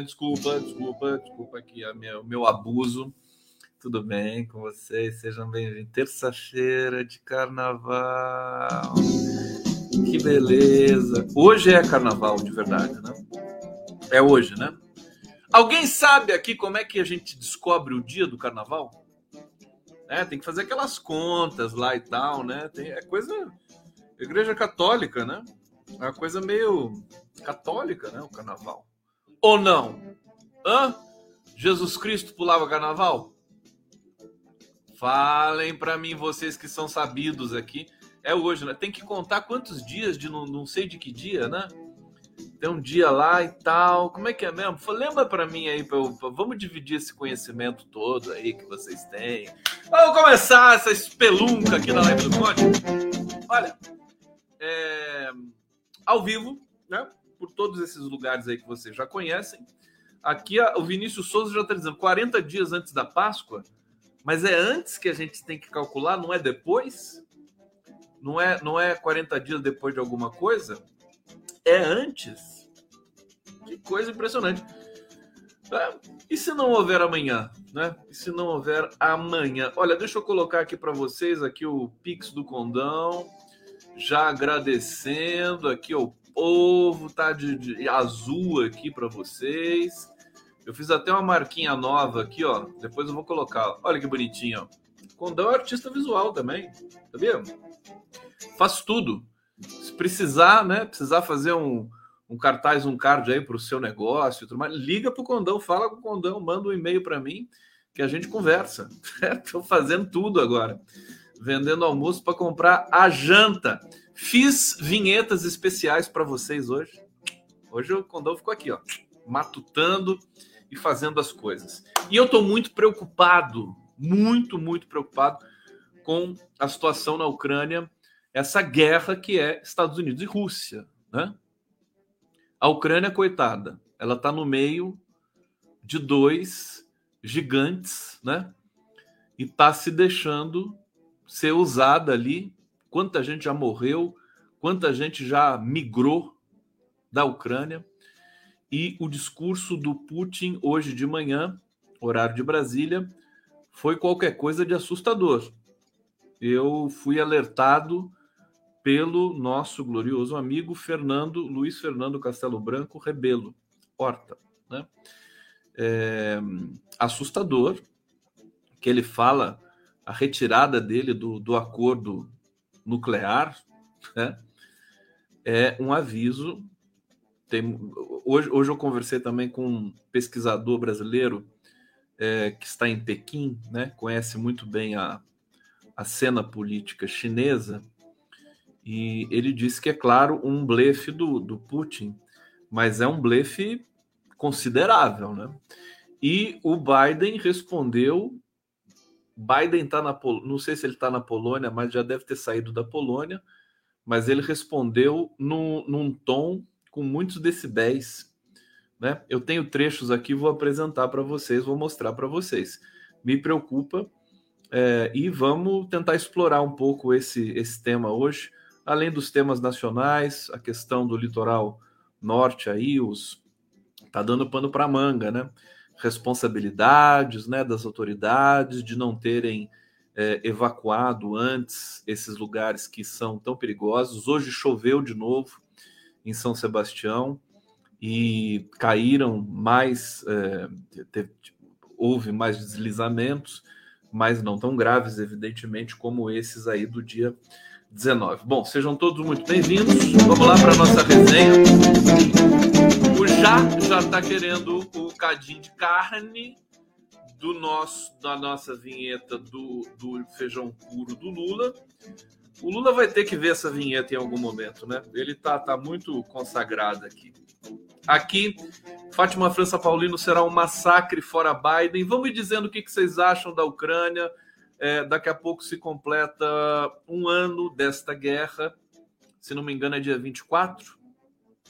247, desculpa, desculpa, desculpa aqui o meu, meu abuso. Tudo bem com vocês? Sejam bem-vindos. Terça-feira de carnaval. Que beleza. Hoje é carnaval de verdade, né? É hoje, né? Alguém sabe aqui como é que a gente descobre o dia do carnaval? É, tem que fazer aquelas contas lá e tal, né? Tem, é coisa. Igreja católica, né? É uma coisa meio católica, né? O carnaval. Ou não? Hã? Jesus Cristo pulava carnaval? Falem para mim, vocês que são sabidos aqui. É hoje, né? Tem que contar quantos dias de não, não sei de que dia, né? tem um dia lá e tal. Como é que é mesmo? Lembra para mim aí, pra eu, pra, vamos dividir esse conhecimento todo aí que vocês têm. Vamos começar essa espelunca aqui na live do Conde. Olha, é, ao vivo, né? Por todos esses lugares aí que vocês já conhecem. Aqui o Vinícius Souza já está dizendo 40 dias antes da Páscoa, mas é antes que a gente tem que calcular, não é depois? Não é, não é 40 dias depois de alguma coisa? É antes. Que coisa impressionante. É, e se não houver amanhã, né? E se não houver amanhã? Olha, deixa eu colocar aqui para vocês aqui o Pix do Condão, já agradecendo aqui o povo, tá de, de azul aqui para vocês. Eu fiz até uma marquinha nova aqui, ó. Depois eu vou colocar. Olha que bonitinho, ó. Condão é artista visual também, sabia? Faço tudo. Se precisar, né? Precisar fazer um um cartaz, um card aí para o seu negócio, tudo mais, liga para o Condão, fala com o Condão, manda um e-mail para mim que a gente conversa. Estou fazendo tudo agora, vendendo almoço para comprar a janta. Fiz vinhetas especiais para vocês hoje. Hoje o Condão ficou aqui, ó, matutando e fazendo as coisas. E eu estou muito preocupado, muito, muito preocupado com a situação na Ucrânia, essa guerra que é Estados Unidos e Rússia, né? A Ucrânia, coitada, ela está no meio de dois gigantes, né? E está se deixando ser usada ali. Quanta gente já morreu, quanta gente já migrou da Ucrânia. E o discurso do Putin hoje de manhã, horário de Brasília, foi qualquer coisa de assustador. Eu fui alertado pelo nosso glorioso amigo Fernando Luiz Fernando Castelo Branco Rebelo Horta, né? É, assustador que ele fala a retirada dele do, do acordo nuclear, né? É um aviso. Tem, hoje, hoje eu conversei também com um pesquisador brasileiro é, que está em Pequim, né? Conhece muito bem a, a cena política chinesa e ele disse que é claro um blefe do, do Putin, mas é um blefe considerável, né? E o Biden respondeu. Biden está na Polônia, não sei se ele está na Polônia, mas já deve ter saído da Polônia. Mas ele respondeu no, num tom com muitos decibéis. Né? Eu tenho trechos aqui, vou apresentar para vocês, vou mostrar para vocês. Me preocupa é, e vamos tentar explorar um pouco esse, esse tema hoje além dos temas nacionais, a questão do litoral norte aí, os tá dando pano para manga, né? Responsabilidades, né, das autoridades de não terem é, evacuado antes esses lugares que são tão perigosos. Hoje choveu de novo em São Sebastião e caíram mais, é, teve, houve mais deslizamentos, mas não tão graves, evidentemente, como esses aí do dia 19. Bom, sejam todos muito bem-vindos. Vamos lá para a nossa resenha. O Já já está querendo o cadinho de carne do nosso da nossa vinheta do, do feijão puro do Lula. O Lula vai ter que ver essa vinheta em algum momento, né? Ele tá, tá muito consagrado aqui. Aqui, Fátima França Paulino será um massacre fora Biden. Vamos me dizendo o que, que vocês acham da Ucrânia é, daqui a pouco se completa um ano desta guerra. Se não me engano, é dia 24.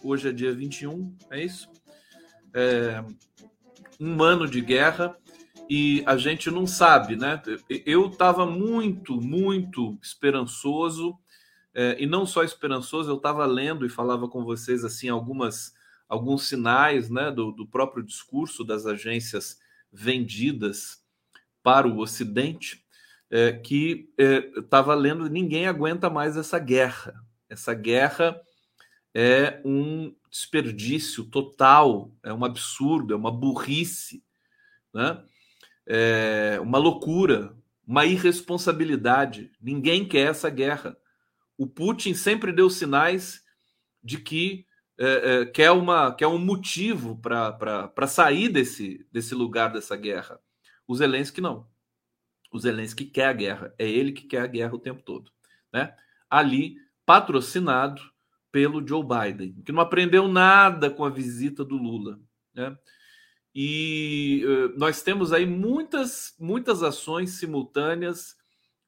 Hoje é dia 21, é isso? É, um ano de guerra. e a gente não sabe, né? Eu estava muito, muito esperançoso, é, e não só esperançoso, eu estava lendo e falava com vocês assim algumas alguns sinais né, do, do próprio discurso das agências vendidas para o Ocidente, é, que estava é, lendo ninguém aguenta mais essa guerra. Essa guerra é um desperdício total, é um absurdo, é uma burrice, né? é uma loucura, uma irresponsabilidade. Ninguém quer essa guerra. O Putin sempre deu sinais de que é, é, quer, uma, quer um motivo para sair desse, desse lugar dessa guerra. O Zelensky não. O Zelensky quer a guerra. É ele que quer a guerra o tempo todo. Né? Ali, patrocinado pelo Joe Biden, que não aprendeu nada com a visita do Lula. Né? E uh, nós temos aí muitas, muitas ações simultâneas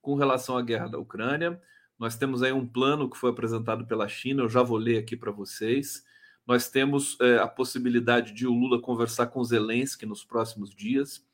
com relação à guerra da Ucrânia. Nós temos aí um plano que foi apresentado pela China, eu já vou ler aqui para vocês. Nós temos é, a possibilidade de o Lula conversar com Zelensky nos próximos dias.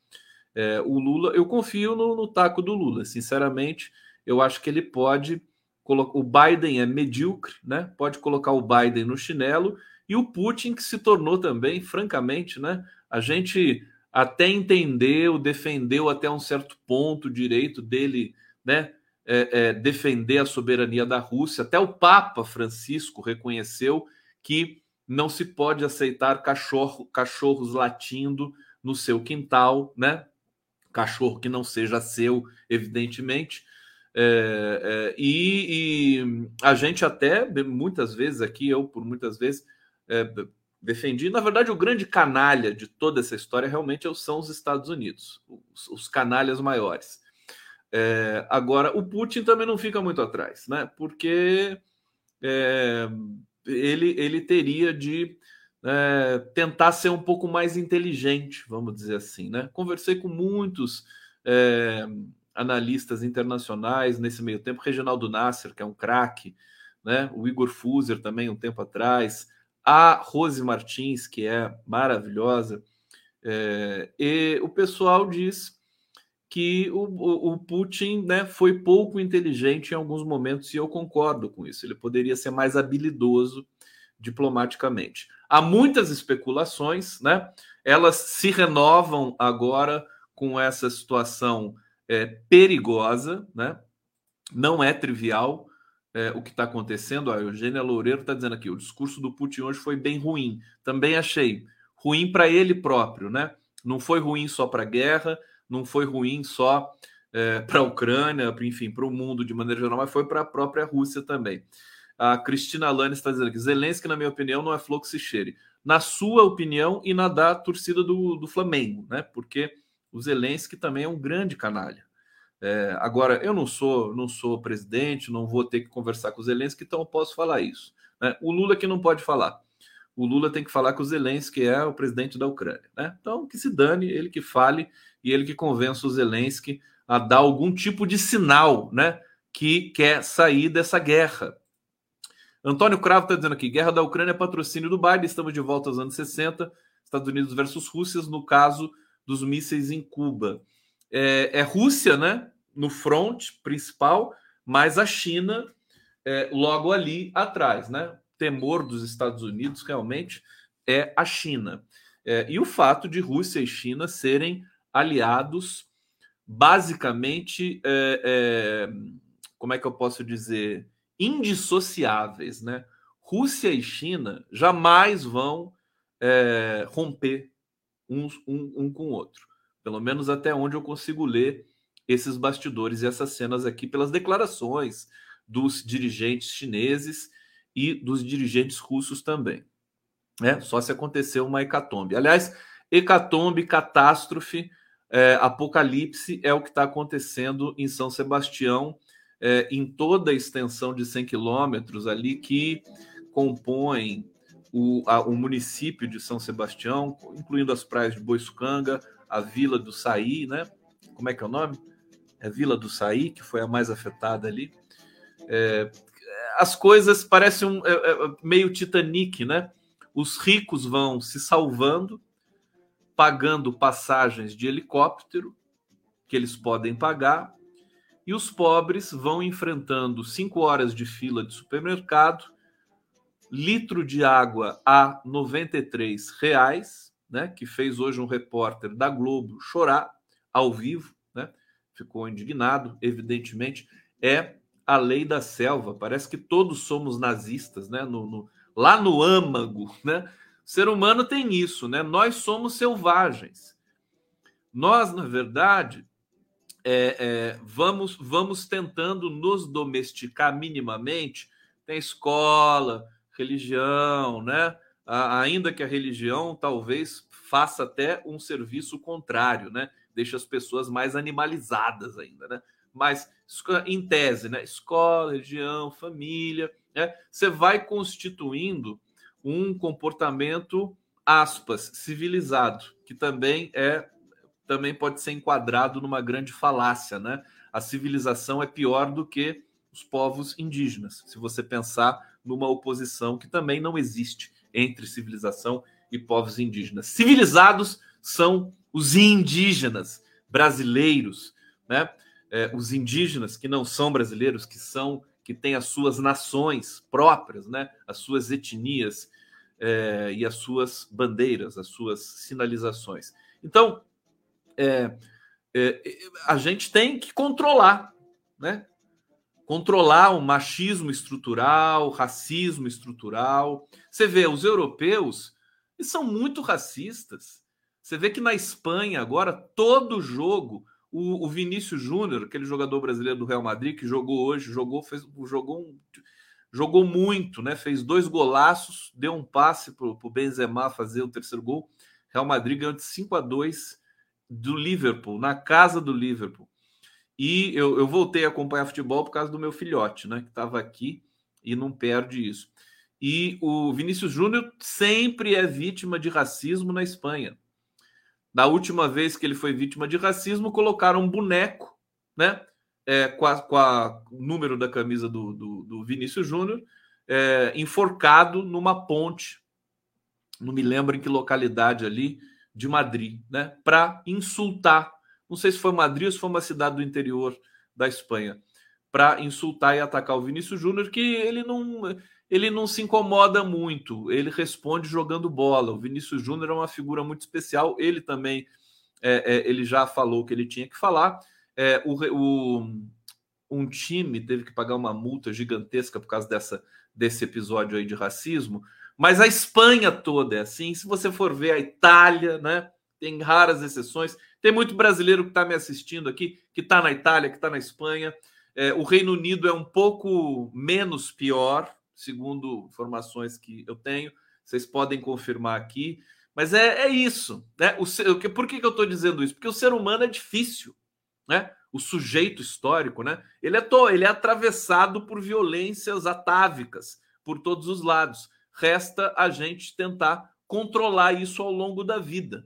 É, o Lula, eu confio no, no, taco do Lula, sinceramente. Eu acho que ele pode. O Biden é medíocre, né? Pode colocar o Biden no chinelo e o Putin, que se tornou também, francamente, né? A gente até entendeu, defendeu até um certo ponto o direito dele, né? É, é, defender a soberania da Rússia. Até o Papa Francisco reconheceu que não se pode aceitar cachorro, cachorros latindo no seu quintal, né? Cachorro que não seja seu, evidentemente. É, é, e, e, a gente até muitas vezes aqui, eu por muitas vezes é, defendi. Na verdade, o grande canalha de toda essa história realmente são os Estados Unidos, os, os canalhas maiores. É, agora, o Putin também não fica muito atrás, né? Porque é, ele, ele teria de é, tentar ser um pouco mais inteligente, vamos dizer assim, né? Conversei com muitos é, analistas internacionais nesse meio tempo, Reginaldo Nasser, que é um craque, né? O Igor Fuser também um tempo atrás, a Rose Martins, que é maravilhosa, é, e o pessoal diz que o, o, o, Putin né, foi pouco inteligente em alguns momentos, e eu concordo com isso. Ele poderia ser mais habilidoso diplomaticamente. Há muitas especulações, né? Elas se renovam agora com essa situação é, perigosa, né? Não é trivial é, o que está acontecendo. A Eugênia Loureiro está dizendo aqui: o discurso do Putin hoje foi bem ruim. Também achei ruim para ele próprio, né? Não foi ruim só para a guerra, não foi ruim só é, para a Ucrânia, enfim, para o mundo de maneira geral, mas foi para a própria Rússia também. A Cristina Lani está dizendo que Zelensky, na minha opinião, não é que se cheire. Na sua opinião e na da torcida do, do Flamengo, né? Porque o Zelensky também é um grande canalha. É, agora, eu não sou, não sou presidente, não vou ter que conversar com o Zelensky, então eu posso falar isso. Né? O Lula que não pode falar. O Lula tem que falar que o Zelensky é o presidente da Ucrânia. Né? Então, que se dane, ele que fale e ele que convença o Zelensky a dar algum tipo de sinal né, que quer sair dessa guerra. Antônio Cravo está dizendo aqui: guerra da Ucrânia é patrocínio do Biden, estamos de volta aos anos 60, Estados Unidos versus Rússia, no caso dos mísseis em Cuba. É, é Rússia, né? no front principal, mas a China é, logo ali atrás, né? Temor dos Estados Unidos realmente é a China. É, e o fato de Rússia e China serem aliados basicamente, é, é, como é que eu posso dizer, indissociáveis, né? Rússia e China jamais vão é, romper um, um, um com o outro, pelo menos até onde eu consigo ler esses bastidores e essas cenas aqui pelas declarações dos dirigentes chineses e dos dirigentes russos também. É, só se aconteceu uma hecatombe. Aliás, hecatombe, catástrofe, é, apocalipse é o que está acontecendo em São Sebastião, é, em toda a extensão de 100 quilômetros ali que compõem o, a, o município de São Sebastião, incluindo as praias de Boiçucanga, a vila do Saí, né? Como é que é o nome? é Vila do Saí, que foi a mais afetada ali. É, as coisas parecem um, é, é, meio Titanic, né? Os ricos vão se salvando, pagando passagens de helicóptero que eles podem pagar, e os pobres vão enfrentando cinco horas de fila de supermercado, litro de água a 93 reais, né, que fez hoje um repórter da Globo chorar ao vivo, né, ficou indignado, evidentemente, é a lei da selva. Parece que todos somos nazistas, né? No, no, lá no âmago, né? O ser humano tem isso, né? Nós somos selvagens. Nós, na verdade, é, é, vamos, vamos tentando nos domesticar minimamente. Tem escola, religião, né? ainda que a religião talvez faça até um serviço contrário, né? Deixa as pessoas mais animalizadas ainda, né? Mas em tese, né? Escola, religião, família, né? Você vai constituindo um comportamento aspas civilizado, que também é também pode ser enquadrado numa grande falácia, né? A civilização é pior do que os povos indígenas, se você pensar numa oposição que também não existe entre civilização e povos indígenas. Civilizados são os indígenas brasileiros, né? É, os indígenas que não são brasileiros, que são que têm as suas nações próprias, né? As suas etnias é, e as suas bandeiras, as suas sinalizações. Então, é, é, a gente tem que controlar, né? Controlar o machismo estrutural, o racismo estrutural. Você vê, os europeus eles são muito racistas. Você vê que na Espanha, agora, todo jogo, o, o Vinícius Júnior, aquele jogador brasileiro do Real Madrid, que jogou hoje, jogou, fez, jogou um jogou muito, né? Fez dois golaços, deu um passe para o Benzema fazer o terceiro gol. Real Madrid ganhou de 5 a 2 do Liverpool, na casa do Liverpool. E eu, eu voltei a acompanhar futebol por causa do meu filhote, né? Que estava aqui e não perde isso. E o Vinícius Júnior sempre é vítima de racismo na Espanha. Na última vez que ele foi vítima de racismo, colocaram um boneco, né? é, com, a, com a número da camisa do, do, do Vinícius Júnior, é, enforcado numa ponte, não me lembro em que localidade ali, de Madrid, né? Para insultar. Não sei se foi Madrid ou se foi uma cidade do interior da Espanha. Para insultar e atacar o Vinícius Júnior, que ele não, ele não se incomoda muito, ele responde jogando bola. O Vinícius Júnior é uma figura muito especial, ele também é, é, ele já falou o que ele tinha que falar é, o, o, um time teve que pagar uma multa gigantesca por causa dessa, desse episódio aí de racismo, mas a Espanha toda é assim. Se você for ver a Itália, né? Tem raras exceções. Tem muito brasileiro que está me assistindo aqui, que está na Itália, que está na Espanha. É, o Reino Unido é um pouco menos pior, segundo informações que eu tenho. Vocês podem confirmar aqui. Mas é, é isso. Né? O, por que, que eu estou dizendo isso? Porque o ser humano é difícil né? O sujeito histórico, né? Ele é, to, ele é atravessado por violências atávicas por todos os lados. Resta a gente tentar controlar isso ao longo da vida,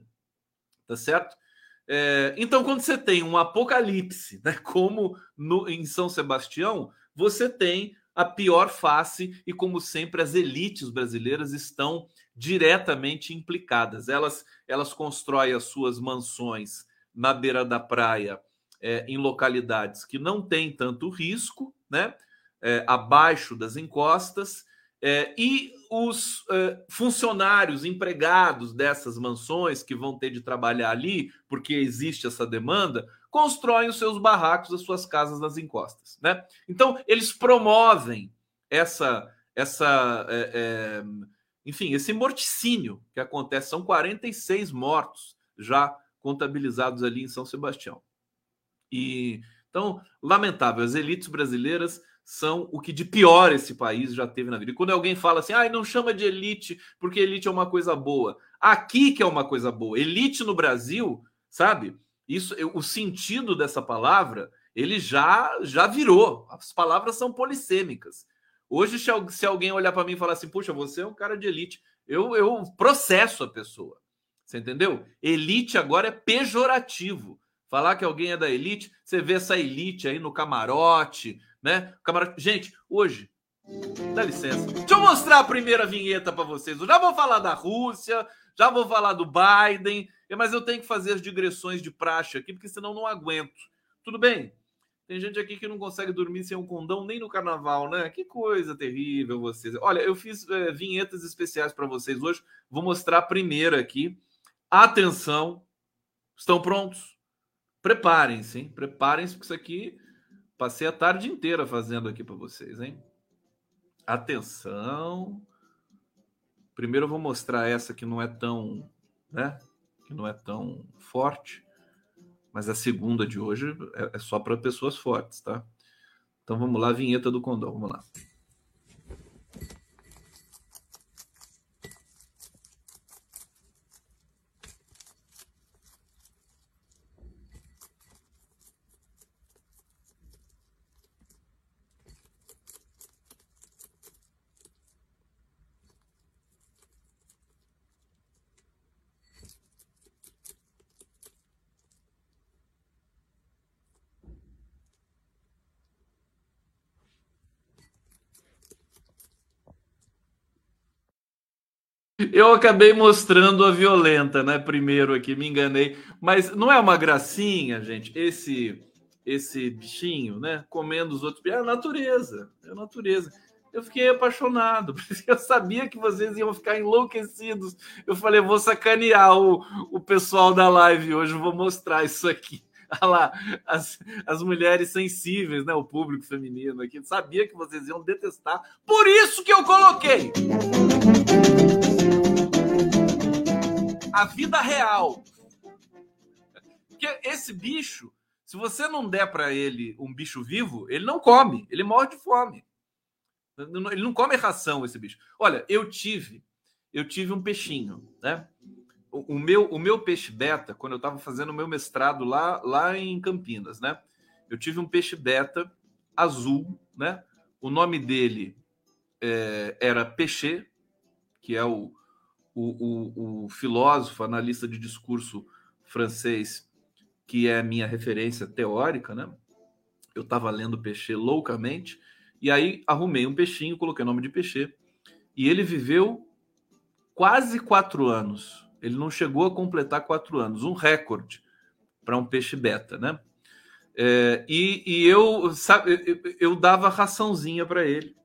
tá certo? É, então, quando você tem um apocalipse, né, como no, em São Sebastião, você tem a pior face e, como sempre, as elites brasileiras estão diretamente implicadas. Elas, elas constroem as suas mansões na beira da praia é, em localidades que não tem tanto risco, né? É, abaixo das encostas, é, e os é, funcionários empregados dessas mansões que vão ter de trabalhar ali, porque existe essa demanda, constroem os seus barracos, as suas casas nas encostas, né? Então eles promovem essa, essa, é, é, enfim, esse morticínio que acontece. São 46 mortos já contabilizados ali em São Sebastião. E então, lamentável, as elites brasileiras são o que de pior esse país já teve na vida. E quando alguém fala assim, ah, não chama de elite porque elite é uma coisa boa. Aqui que é uma coisa boa. Elite no Brasil, sabe? Isso, o sentido dessa palavra, ele já já virou. As palavras são polissêmicas. Hoje, se alguém olhar para mim e falar assim, puxa, você é um cara de elite, eu, eu processo a pessoa. Você entendeu? Elite agora é pejorativo. Falar que alguém é da elite, você vê essa elite aí no camarote, né? Camarote. Gente, hoje, dá licença. Deixa eu mostrar a primeira vinheta para vocês. Eu já vou falar da Rússia, Já vou falar do Biden, mas eu tenho que fazer as digressões de praxe aqui, porque senão não aguento. Tudo bem? Tem gente aqui que não consegue dormir sem um condão nem no carnaval, né? Que coisa terrível vocês. Olha, eu fiz é, vinhetas especiais para vocês hoje. Vou mostrar a primeira aqui. Atenção, estão prontos? Preparem-se, hein? Preparem-se, porque isso aqui passei a tarde inteira fazendo aqui para vocês, hein? Atenção. Primeiro eu vou mostrar essa que não é tão, né? Que não é tão forte. Mas a segunda de hoje é, é só para pessoas fortes, tá? Então vamos lá, vinheta do condão, vamos lá. Eu acabei mostrando a violenta, né? Primeiro aqui, me enganei. Mas não é uma gracinha, gente, esse esse bichinho, né? Comendo os outros. É a natureza, é a natureza. Eu fiquei apaixonado, porque eu sabia que vocês iam ficar enlouquecidos. Eu falei, vou sacanear o, o pessoal da live hoje, vou mostrar isso aqui. Olha lá, as, as mulheres sensíveis, né? O público feminino aqui. Sabia que vocês iam detestar. Por isso que eu coloquei a vida real. Porque esse bicho, se você não der para ele um bicho vivo, ele não come, ele morre de fome. Ele não come ração, esse bicho. Olha, eu tive, eu tive um peixinho, né? O, meu, o meu peixe beta, quando eu estava fazendo o meu mestrado lá, lá em Campinas, né? Eu tive um peixe beta azul, né? O nome dele é, era Peixe, que é o, o, o, o filósofo, analista de discurso francês, que é minha referência teórica, né? Eu estava lendo Peixe loucamente, e aí arrumei um peixinho, coloquei o nome de Peixe, e ele viveu quase quatro anos. Ele não chegou a completar quatro anos, um recorde para um peixe beta, né? É, e, e, eu, sabe, eu, eu dava raçãozinha para ele.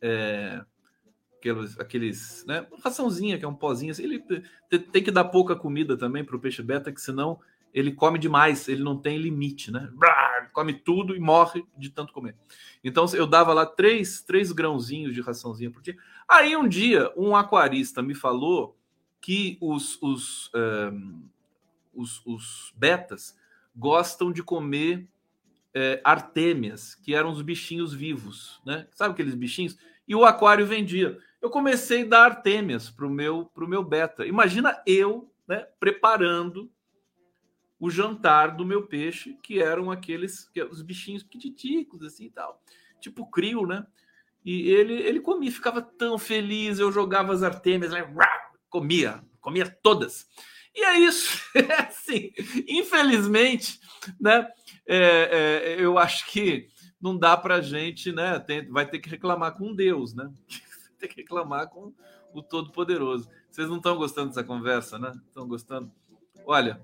É, aqueles, aqueles né, raçãozinha, que é um pozinho, assim, ele tem que dar pouca comida também para o peixe beta, que senão ele come demais, ele não tem limite, né? come tudo e morre de tanto comer. Então eu dava lá três, três grãozinhos de raçãozinha por dia. Aí um dia um aquarista me falou que os, os, um, os, os, betas gostam de comer é, artêmias, que eram os bichinhos vivos, né? Sabe aqueles bichinhos? E o aquário vendia eu comecei a dar artêmias para o meu, pro meu beta. Imagina eu né, preparando o jantar do meu peixe, que eram aqueles que, os bichinhos pititicos, assim e tal, tipo crio, né? E ele, ele comia, ficava tão feliz, eu jogava as artêmias, né, comia, comia todas. E é isso, é assim, infelizmente, né? É, é, eu acho que não dá para gente, né? Tem, vai ter que reclamar com Deus, né? ter que reclamar com o Todo-Poderoso. Vocês não estão gostando dessa conversa, né? Estão gostando? Olha,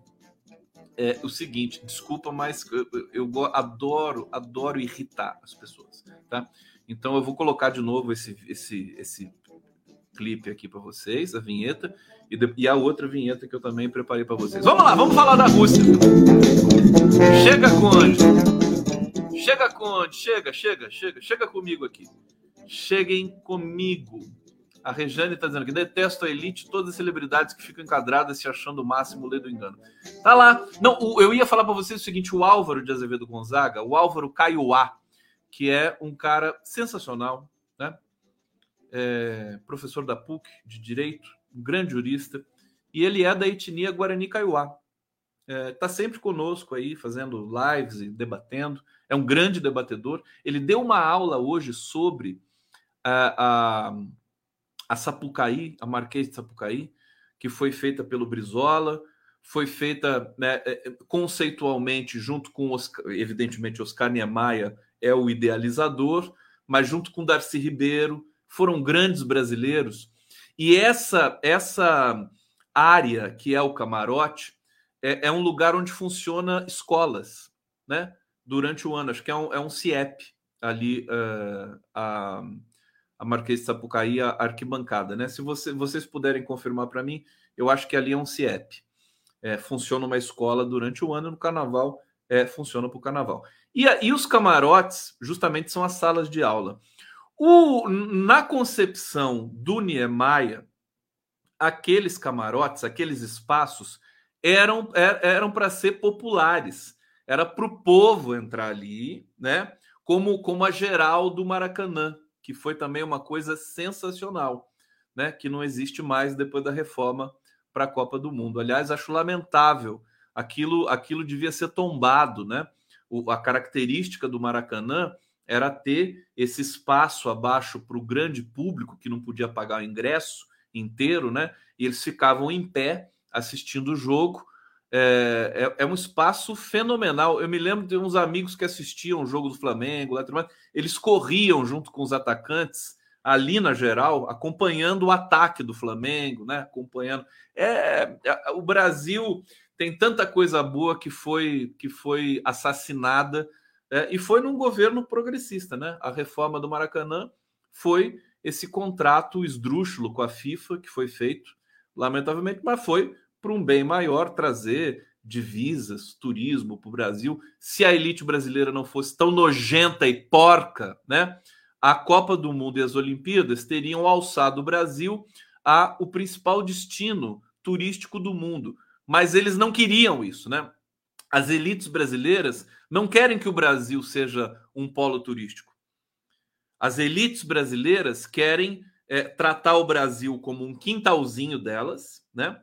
é o seguinte, desculpa, mas eu, eu, adoro, adoro irritar as pessoas, tá? Então eu vou colocar de novo esse, esse, esse clipe aqui para vocês, a vinheta, e, de, e, a outra vinheta que eu também preparei para vocês. Vamos lá, vamos falar da Rússia. Chega, Conde. Chega, Conde. Chega, chega, chega. Chega comigo aqui. Cheguem comigo. A Rejane está dizendo que detesto a elite, todas as celebridades que ficam enquadradas se achando o máximo, lê do engano. Tá lá. Não, eu ia falar para vocês o seguinte: o Álvaro de Azevedo Gonzaga, o Álvaro Caiuá, que é um cara sensacional, né? É, professor da PUC de Direito, um grande jurista, e ele é da etnia Guarani Caiuá. Está é, tá sempre conosco aí, fazendo lives e debatendo. É um grande debatedor. Ele deu uma aula hoje sobre a, a, a Sapucaí, a Marquês de Sapucaí, que foi feita pelo Brizola, foi feita né, é, é, conceitualmente junto com, Oscar, evidentemente, Oscar Niemeyer é o idealizador, mas junto com Darcy Ribeiro, foram grandes brasileiros. E essa essa área que é o camarote é, é um lugar onde funciona escolas, né? Durante o ano, acho que é um, é um CIEP ali uh, a, a Marquês de Sapucaí, a arquibancada, né? Se você, vocês puderem confirmar para mim, eu acho que ali é um CIEP. É, funciona uma escola durante o ano, no carnaval é, funciona para o carnaval. E, e os camarotes, justamente, são as salas de aula. O, na concepção do Niemeyer, aqueles camarotes, aqueles espaços, eram er, eram para ser populares. Era para o povo entrar ali, né? Como, como a geral do Maracanã, que foi também uma coisa sensacional, né? Que não existe mais depois da reforma para a Copa do Mundo. Aliás, acho lamentável. Aquilo, aquilo devia ser tombado, né? O, a característica do Maracanã era ter esse espaço abaixo para o grande público que não podia pagar o ingresso inteiro, né? E eles ficavam em pé assistindo o jogo. É, é, é, um espaço fenomenal. Eu me lembro de uns amigos que assistiam o jogo do Flamengo, lá, eles corriam junto com os atacantes ali na geral, acompanhando o ataque do Flamengo, né? Acompanhando. É, é o Brasil tem tanta coisa boa que foi que foi assassinada é, e foi num governo progressista, né? A reforma do Maracanã foi esse contrato esdrúxulo com a FIFA que foi feito, lamentavelmente, mas foi para um bem maior trazer divisas, turismo para o Brasil. Se a elite brasileira não fosse tão nojenta e porca, né? A Copa do Mundo e as Olimpíadas teriam alçado o Brasil a o principal destino turístico do mundo. Mas eles não queriam isso, né? As elites brasileiras não querem que o Brasil seja um polo turístico. As elites brasileiras querem é, tratar o Brasil como um quintalzinho delas, né?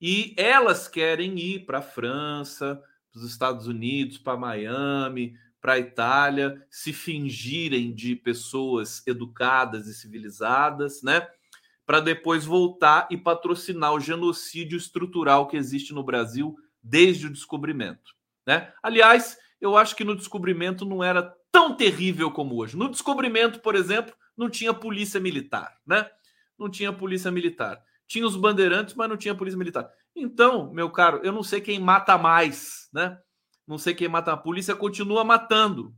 E elas querem ir para a França, para os Estados Unidos, para Miami, para a Itália, se fingirem de pessoas educadas e civilizadas, né? Para depois voltar e patrocinar o genocídio estrutural que existe no Brasil desde o descobrimento. Né? Aliás, eu acho que no descobrimento não era tão terrível como hoje. No descobrimento, por exemplo, não tinha polícia militar, né? Não tinha polícia militar. Tinha os bandeirantes, mas não tinha polícia militar. Então, meu caro, eu não sei quem mata mais, né? Não sei quem mata. A polícia continua matando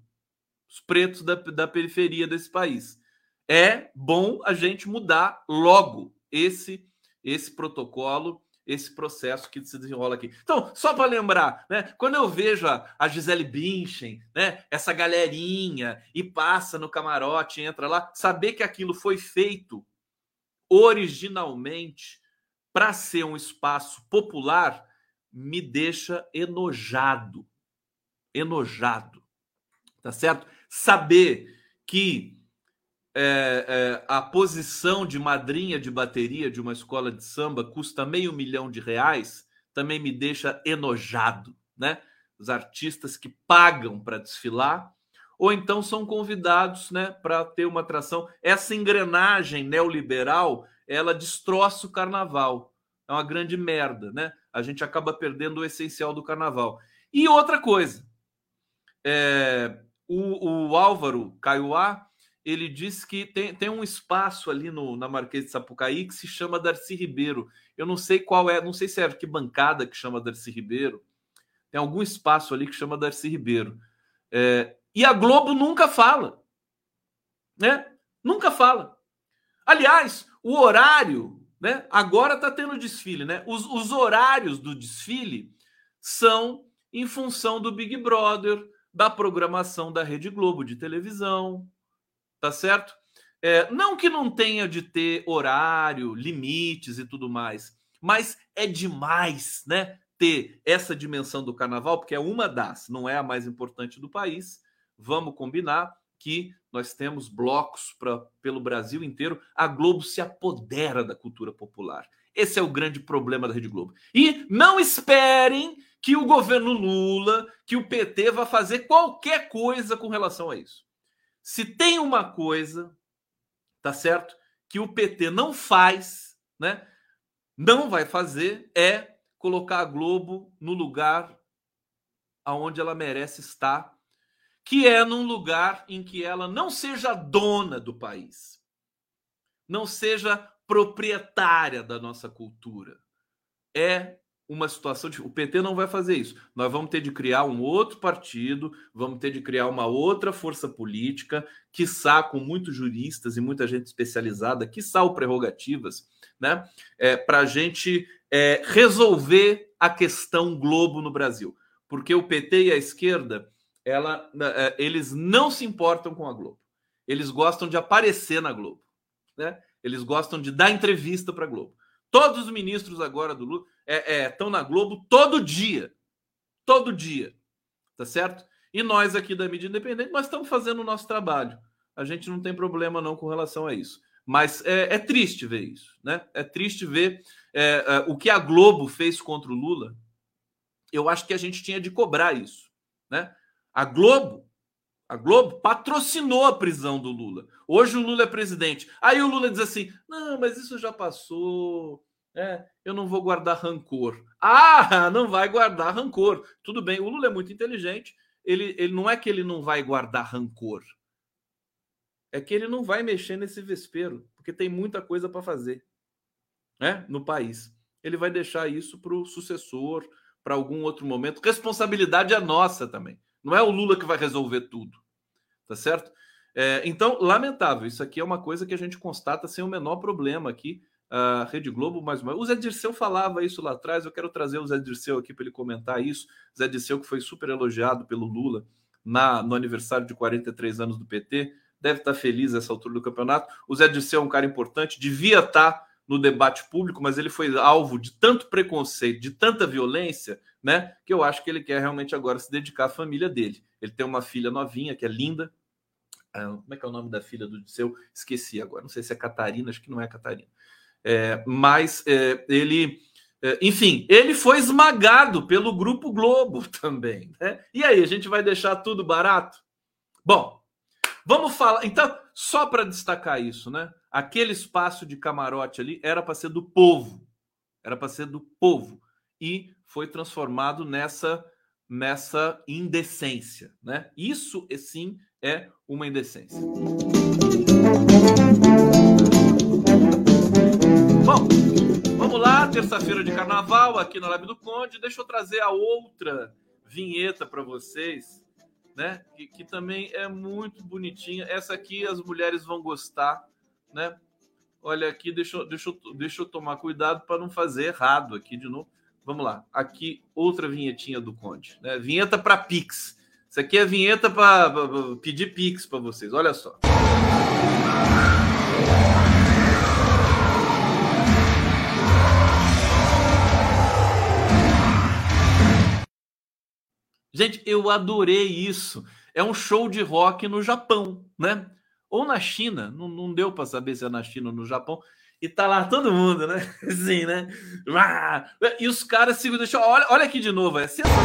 os pretos da, da periferia desse país. É bom a gente mudar logo esse esse protocolo esse processo que se desenrola aqui. Então, só para lembrar, né? Quando eu vejo a, a Gisele Bündchen, né? Essa galerinha e passa no camarote, entra lá, saber que aquilo foi feito originalmente para ser um espaço popular me deixa enojado. Enojado. Tá certo? Saber que é, é, a posição de madrinha de bateria de uma escola de samba custa meio milhão de reais, também me deixa enojado, né? Os artistas que pagam para desfilar, ou então são convidados, né, para ter uma atração. Essa engrenagem neoliberal, ela destroça o carnaval. É uma grande merda, né? A gente acaba perdendo o essencial do carnaval. E outra coisa, é, o, o Álvaro Caiuá ele disse que tem, tem um espaço ali no, na Marquês de Sapucaí que se chama Darcy Ribeiro. Eu não sei qual é, não sei se é que bancada que chama Darcy Ribeiro. Tem algum espaço ali que chama Darcy Ribeiro. É, e a Globo nunca fala. Né? Nunca fala. Aliás, o horário, né? Agora está tendo desfile, né? Os, os horários do desfile são em função do Big Brother, da programação da Rede Globo de televisão, tá certo? É, não que não tenha de ter horário, limites e tudo mais, mas é demais, né? Ter essa dimensão do carnaval, porque é uma das, não é a mais importante do país. Vamos combinar que nós temos blocos pra, pelo Brasil inteiro. A Globo se apodera da cultura popular. Esse é o grande problema da Rede Globo. E não esperem que o governo Lula, que o PT vá fazer qualquer coisa com relação a isso. Se tem uma coisa, tá certo? Que o PT não faz, né? Não vai fazer é colocar a Globo no lugar aonde ela merece estar, que é num lugar em que ela não seja dona do país, não seja proprietária da nossa cultura. É uma situação de. O PT não vai fazer isso. Nós vamos ter de criar um outro partido, vamos ter de criar uma outra força política, quiçá com muitos juristas e muita gente especializada, quiçá o prerrogativas, né? É, Para a gente é, resolver a questão Globo no Brasil. Porque o PT e a esquerda, ela, é, eles não se importam com a Globo. Eles gostam de aparecer na Globo. Né? Eles gostam de dar entrevista para a Globo. Todos os ministros agora do Lula estão é, é, na Globo todo dia. Todo dia. Tá certo? E nós aqui da mídia independente, nós estamos fazendo o nosso trabalho. A gente não tem problema não com relação a isso. Mas é, é triste ver isso, né? É triste ver é, é, o que a Globo fez contra o Lula. Eu acho que a gente tinha de cobrar isso, né? A Globo, a Globo patrocinou a prisão do Lula. Hoje o Lula é presidente. Aí o Lula diz assim: não, mas isso já passou. É, eu não vou guardar rancor. Ah, não vai guardar rancor. Tudo bem, o Lula é muito inteligente. Ele, ele não é que ele não vai guardar rancor. É que ele não vai mexer nesse vespeiro, porque tem muita coisa para fazer né, no país. Ele vai deixar isso para o sucessor, para algum outro momento. Responsabilidade é nossa também. Não é o Lula que vai resolver tudo. Tá certo? É, então, lamentável. Isso aqui é uma coisa que a gente constata sem o menor problema aqui a Rede Globo, mais uma O Zé Dirceu falava isso lá atrás, eu quero trazer o Zé Dirceu aqui para ele comentar isso. Zé Dirceu, que foi super elogiado pelo Lula na, no aniversário de 43 anos do PT, deve estar feliz nessa altura do campeonato. O Zé Dirceu é um cara importante, devia estar no debate público, mas ele foi alvo de tanto preconceito, de tanta violência, né? Que eu acho que ele quer realmente agora se dedicar à família dele. Ele tem uma filha novinha, que é linda. Ah, como é que é o nome da filha do Dirceu? Esqueci agora. Não sei se é Catarina, acho que não é Catarina. É, mas é, ele, é, enfim, ele foi esmagado pelo Grupo Globo também. Né? E aí, a gente vai deixar tudo barato? Bom, vamos falar. Então, só para destacar isso, né? Aquele espaço de camarote ali era para ser do povo, era para ser do povo e foi transformado nessa nessa indecência, né? Isso sim é uma indecência. Bom, vamos lá, terça-feira de carnaval aqui na Live do Conde. Deixa eu trazer a outra vinheta para vocês, né? Que, que, também é muito bonitinha. Essa aqui as mulheres vão gostar, né? Olha aqui, deixa, deixa, deixa eu tomar cuidado para não fazer errado aqui de novo. Vamos lá, aqui outra vinhetinha do Conde, né? Vinheta para Pix. Isso aqui é vinheta para pedir Pix para vocês. Olha só. Gente, eu adorei isso. É um show de rock no Japão, né? Ou na China, não, não deu para saber se é na China ou no Japão. E tá lá todo mundo, né? Assim, né? E os caras se deixam. Olha, olha aqui de novo, é sensacional.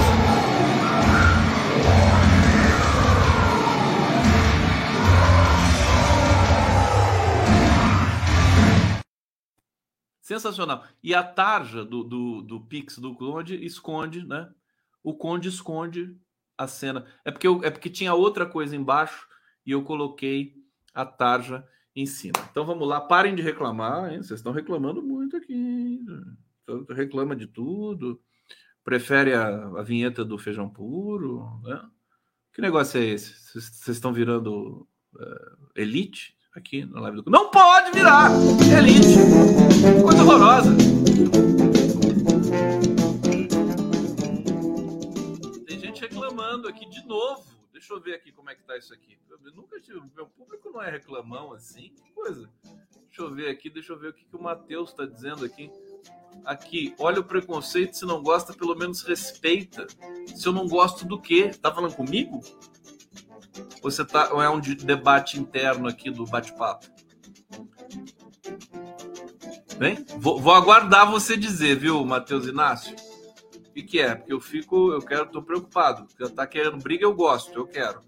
Sensacional. E a tarja do, do, do Pix do Conde esconde, né? O Conde esconde a cena. É porque, eu, é porque tinha outra coisa embaixo e eu coloquei a tarja em cima. Então vamos lá, parem de reclamar, hein? Vocês estão reclamando muito aqui. Reclama de tudo. Prefere a, a vinheta do feijão puro. Né? Que negócio é esse? Vocês estão virando uh, elite aqui na live do. Não pode virar! Elite! Coisa horrorosa! Aqui de novo. Deixa eu ver aqui como é que tá isso aqui. Eu nunca tive. Meu público não é reclamão assim. Que coisa. Deixa eu ver aqui, deixa eu ver o que, que o Matheus está dizendo aqui. Aqui, olha o preconceito. Se não gosta, pelo menos respeita. Se eu não gosto do quê? Tá falando comigo? Você tá, ou é um debate interno aqui do bate-papo? Bem, vou, vou aguardar você dizer, viu, Matheus Inácio? Que, que é? Porque eu fico, eu quero, tô preocupado. Porque tá querendo briga, eu gosto, eu quero.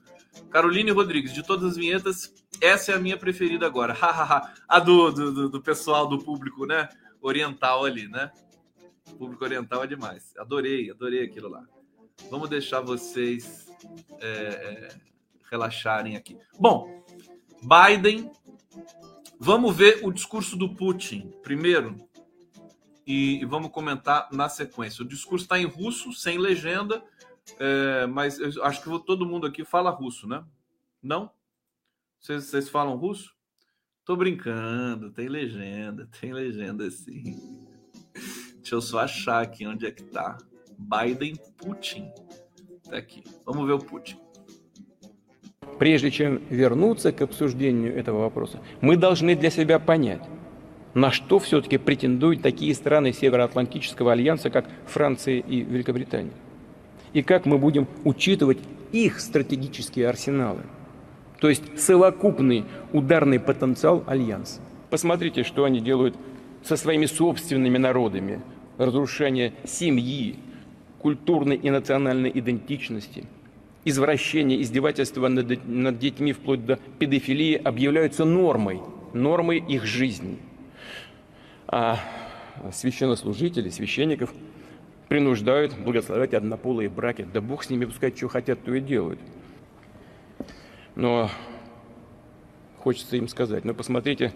Caroline Rodrigues, de todas as vinhetas, essa é a minha preferida agora. a do, do, do pessoal, do público, né? Oriental ali, né? O público oriental é demais. Adorei, adorei aquilo lá. Vamos deixar vocês é, é, relaxarem aqui. Bom, Biden Vamos ver o discurso do Putin primeiro e, vamos comentar na sequência. O discurso está em russo, sem legenda, é, mas eu acho que todo mundo aqui fala russo, né? Não? Vocês, vocês falam russo? Tô brincando, tem legenda, tem legenda sim. Deixa eu só achar aqui onde é que tá. Biden Putin. Tá aqui. Vamos ver o Putin. Прежде чем вернуться к обсуждению этого вопроса, мы должны для себя понять, на что все-таки претендуют такие страны Североатлантического альянса, как Франция и Великобритания. И как мы будем учитывать их стратегические арсеналы. То есть совокупный ударный потенциал альянса. Посмотрите, что они делают со своими собственными народами. Разрушение семьи, культурной и национальной идентичности, извращение, издевательства над, над детьми вплоть до педофилии объявляются нормой, нормой их жизни. А священнослужители, священников принуждают благословлять однополые браки. Да Бог с ними пускай что хотят, то и делают. Но хочется им сказать, ну посмотрите,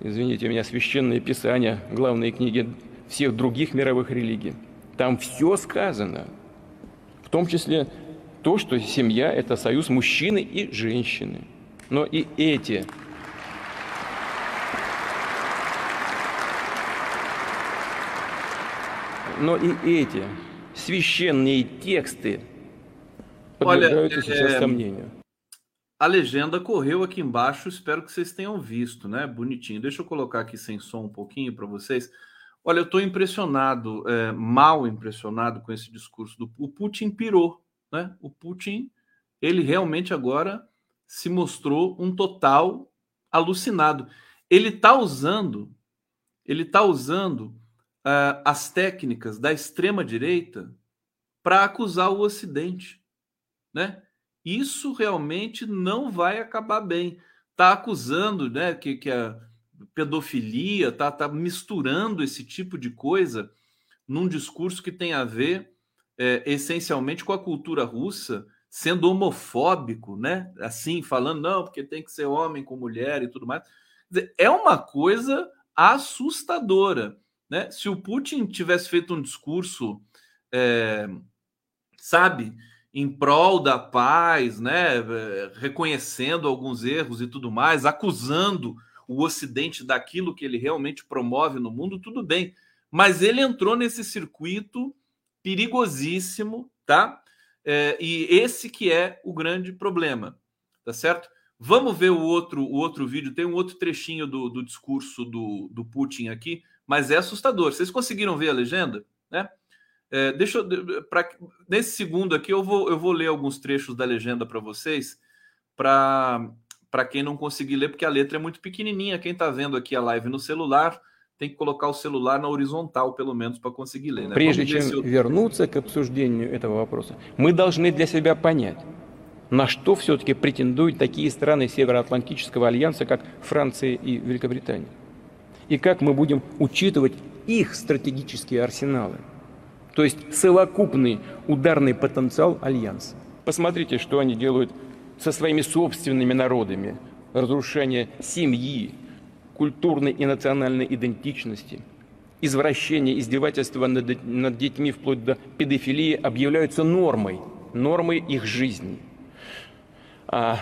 извините меня, священные писания, главные книги всех других мировых религий. Там все сказано, в том числе то, что семья – это союз мужчины и женщины. Но и эти но и эти священные тексты подвергаются Olha, сейчас é, сомнению. A legenda correu aqui embaixo, espero que vocês tenham visto, né? Bonitinho. Deixa eu colocar aqui sem som um pouquinho para vocês. Olha, eu estou impressionado, é, mal impressionado com esse discurso do o Putin pirou, né? O Putin, ele realmente agora se mostrou um total alucinado. Ele está usando, ele está usando uh, as técnicas da extrema direita para acusar o Ocidente, né? isso realmente não vai acabar bem. Está acusando né, que, que a pedofilia, está tá misturando esse tipo de coisa num discurso que tem a ver é, essencialmente com a cultura russa, sendo homofóbico, né? Assim, falando, não, porque tem que ser homem com mulher e tudo mais. É uma coisa assustadora. Né? Se o Putin tivesse feito um discurso, é, sabe, em prol da paz, né, reconhecendo alguns erros e tudo mais, acusando o Ocidente daquilo que ele realmente promove no mundo, tudo bem. Mas ele entrou nesse circuito perigosíssimo, tá? É, e esse que é o grande problema, tá certo? Vamos ver o outro, o outro vídeo. Tem um outro trechinho do, do discurso do, do Putin aqui, mas é assustador. Vocês conseguiram ver a legenda, né? É, deixa eu, pra, nesse segundo aqui eu vou, eu vou ler alguns trechos da legenda para vocês, para quem não conseguir ler, porque a letra é muito pequenininha. Quem está vendo aqui a live no celular tem que colocar o celular на horizontal, pelo menos, para conseguir ler. Né? Прежде чем eu... вернуться к обсуждению этого вопроса, мы должны для себя понять, на что все-таки претендуют такие страны Североатлантического альянса, как Франция и Великобритания. И как мы будем учитывать их стратегические арсеналы. То есть совокупный ударный потенциал Альянса. Посмотрите, что они делают со своими собственными народами. Разрушение семьи, культурной и национальной идентичности, извращение, издевательства над, над детьми вплоть до педофилии объявляются нормой, нормой их жизни. А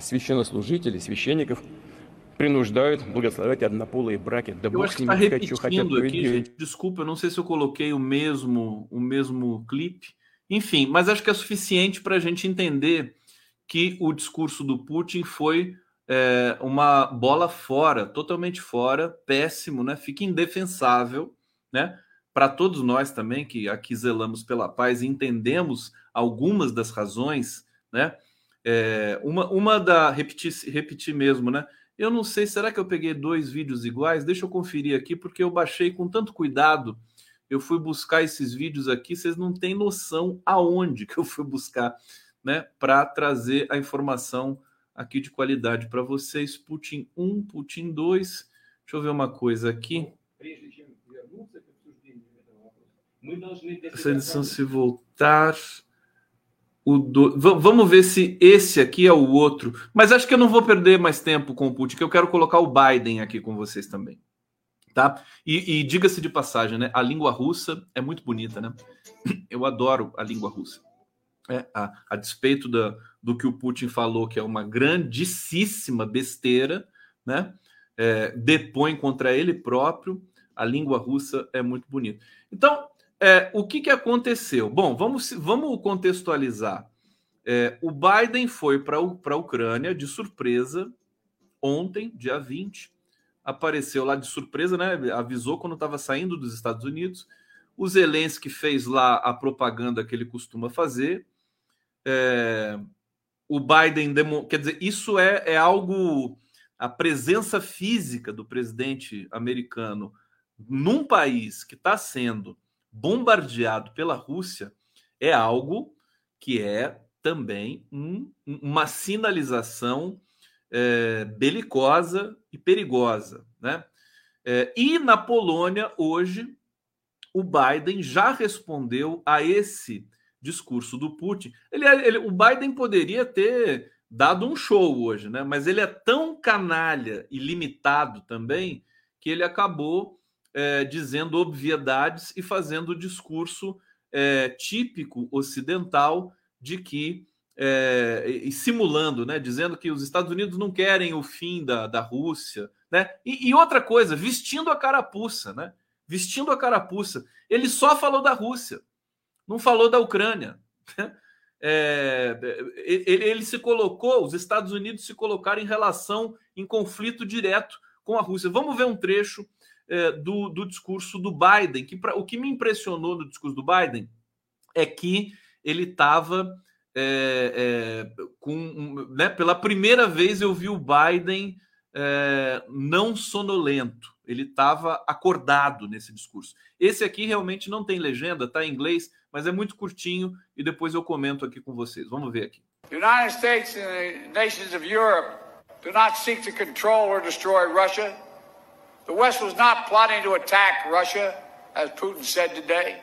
священнослужители, священников – принуждают благословлять однополые браки. Да eu acho que está repetindo aqui, gente. Desculpa, eu não sei se eu coloquei o mesmo, o mesmo clipe. Enfim, mas acho que é suficiente para a gente entender que o discurso do Putin foi é, uma bola fora, totalmente fora, péssimo, né? Fica indefensável, né? Para todos nós também que aqui zelamos pela paz e entendemos algumas das razões, né? É, uma, uma da repetir, repetir mesmo, né? Eu não sei, será que eu peguei dois vídeos iguais? Deixa eu conferir aqui, porque eu baixei com tanto cuidado. Eu fui buscar esses vídeos aqui, vocês não têm noção aonde que eu fui buscar, né, para trazer a informação aqui de qualidade para vocês. Putin 1, Putin 2. Deixa eu ver uma coisa aqui. Essa edição se voltar. O do... Vamos ver se esse aqui é o outro. Mas acho que eu não vou perder mais tempo com o Putin, que eu quero colocar o Biden aqui com vocês também. Tá? E, e diga-se de passagem, né? A língua russa é muito bonita, né? Eu adoro a língua russa. É, a, a despeito da, do que o Putin falou, que é uma grandíssima besteira, né? É, depõe contra ele próprio. A língua russa é muito bonita. Então, é, o que, que aconteceu? Bom, vamos, vamos contextualizar. É, o Biden foi para a Ucrânia de surpresa ontem, dia 20. Apareceu lá de surpresa, né? Avisou quando estava saindo dos Estados Unidos. O Zelensky fez lá a propaganda que ele costuma fazer. É, o Biden, demo, quer dizer, isso é, é algo. A presença física do presidente americano num país que está sendo bombardeado pela Rússia é algo que é também um, uma sinalização é, belicosa e perigosa. Né? É, e na Polônia, hoje, o Biden já respondeu a esse discurso do Putin. Ele, é, ele, o Biden poderia ter dado um show hoje, né? mas ele é tão canalha e limitado também que ele acabou é, dizendo obviedades e fazendo o discurso é, típico ocidental de que é, e simulando, né, dizendo que os Estados Unidos não querem o fim da, da Rússia, né? E, e, outra coisa, vestindo a carapuça, né? Vestindo a carapuça. Ele só falou da Rússia, não falou da Ucrânia. Né? É, ele, ele se colocou, os Estados Unidos se colocaram em relação, em conflito direto com a Rússia. Vamos ver um trecho é, do, do discurso do Biden. Que pra, o que me impressionou no discurso do Biden é que ele estava é, é, com. Né, pela primeira vez eu vi o Biden é, não sonolento. Ele estava acordado nesse discurso. Esse aqui realmente não tem legenda, está em inglês, mas é muito curtinho e depois eu comento aqui com vocês. Vamos ver aqui. The United States and the nations of Europe do not seek to control or destroy Russia. The West was not plotting to attack Russia, as Putin said today.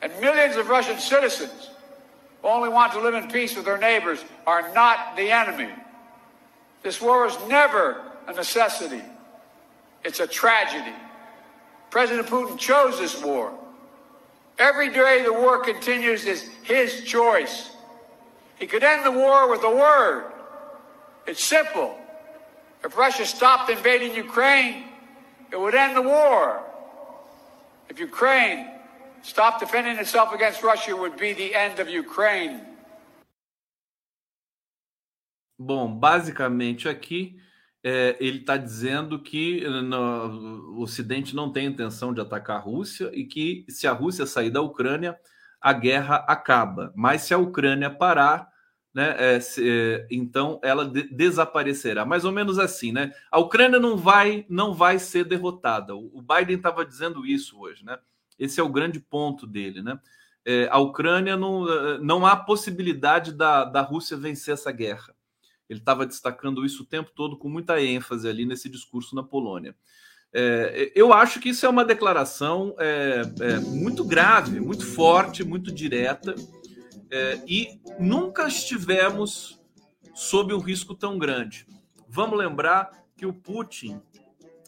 And millions of Russian citizens who only want to live in peace with their neighbors are not the enemy. This war is never a necessity, it's a tragedy. President Putin chose this war. Every day the war continues is his choice. He could end the war with a word. It's simple. If Russia stopped invading Ukraine, It would end the war. If Ukraine stopped defending itself against Russia, it would be the end of Ukraine. Bom, basicamente aqui é, ele está dizendo que no, o Ocidente não tem intenção de atacar a Rússia e que se a Rússia sair da Ucrânia, a guerra acaba. Mas se a Ucrânia parar, né? É, se, é, então ela de, desaparecerá. Mais ou menos assim, né? A Ucrânia não vai não vai ser derrotada. O, Biden estava dizendo isso hoje, né? Esse é o grande ponto dele, né? É, a Ucrânia não, é, não há possibilidade da, da Rússia vencer essa guerra. Ele estava destacando isso o tempo todo com muita ênfase ali nesse discurso na Polônia. É, eu acho que isso é uma declaração é, muito grave, muito forte, muito direta é, e nunca estivemos sob um risco tão grande. Vamos lembrar que o Putin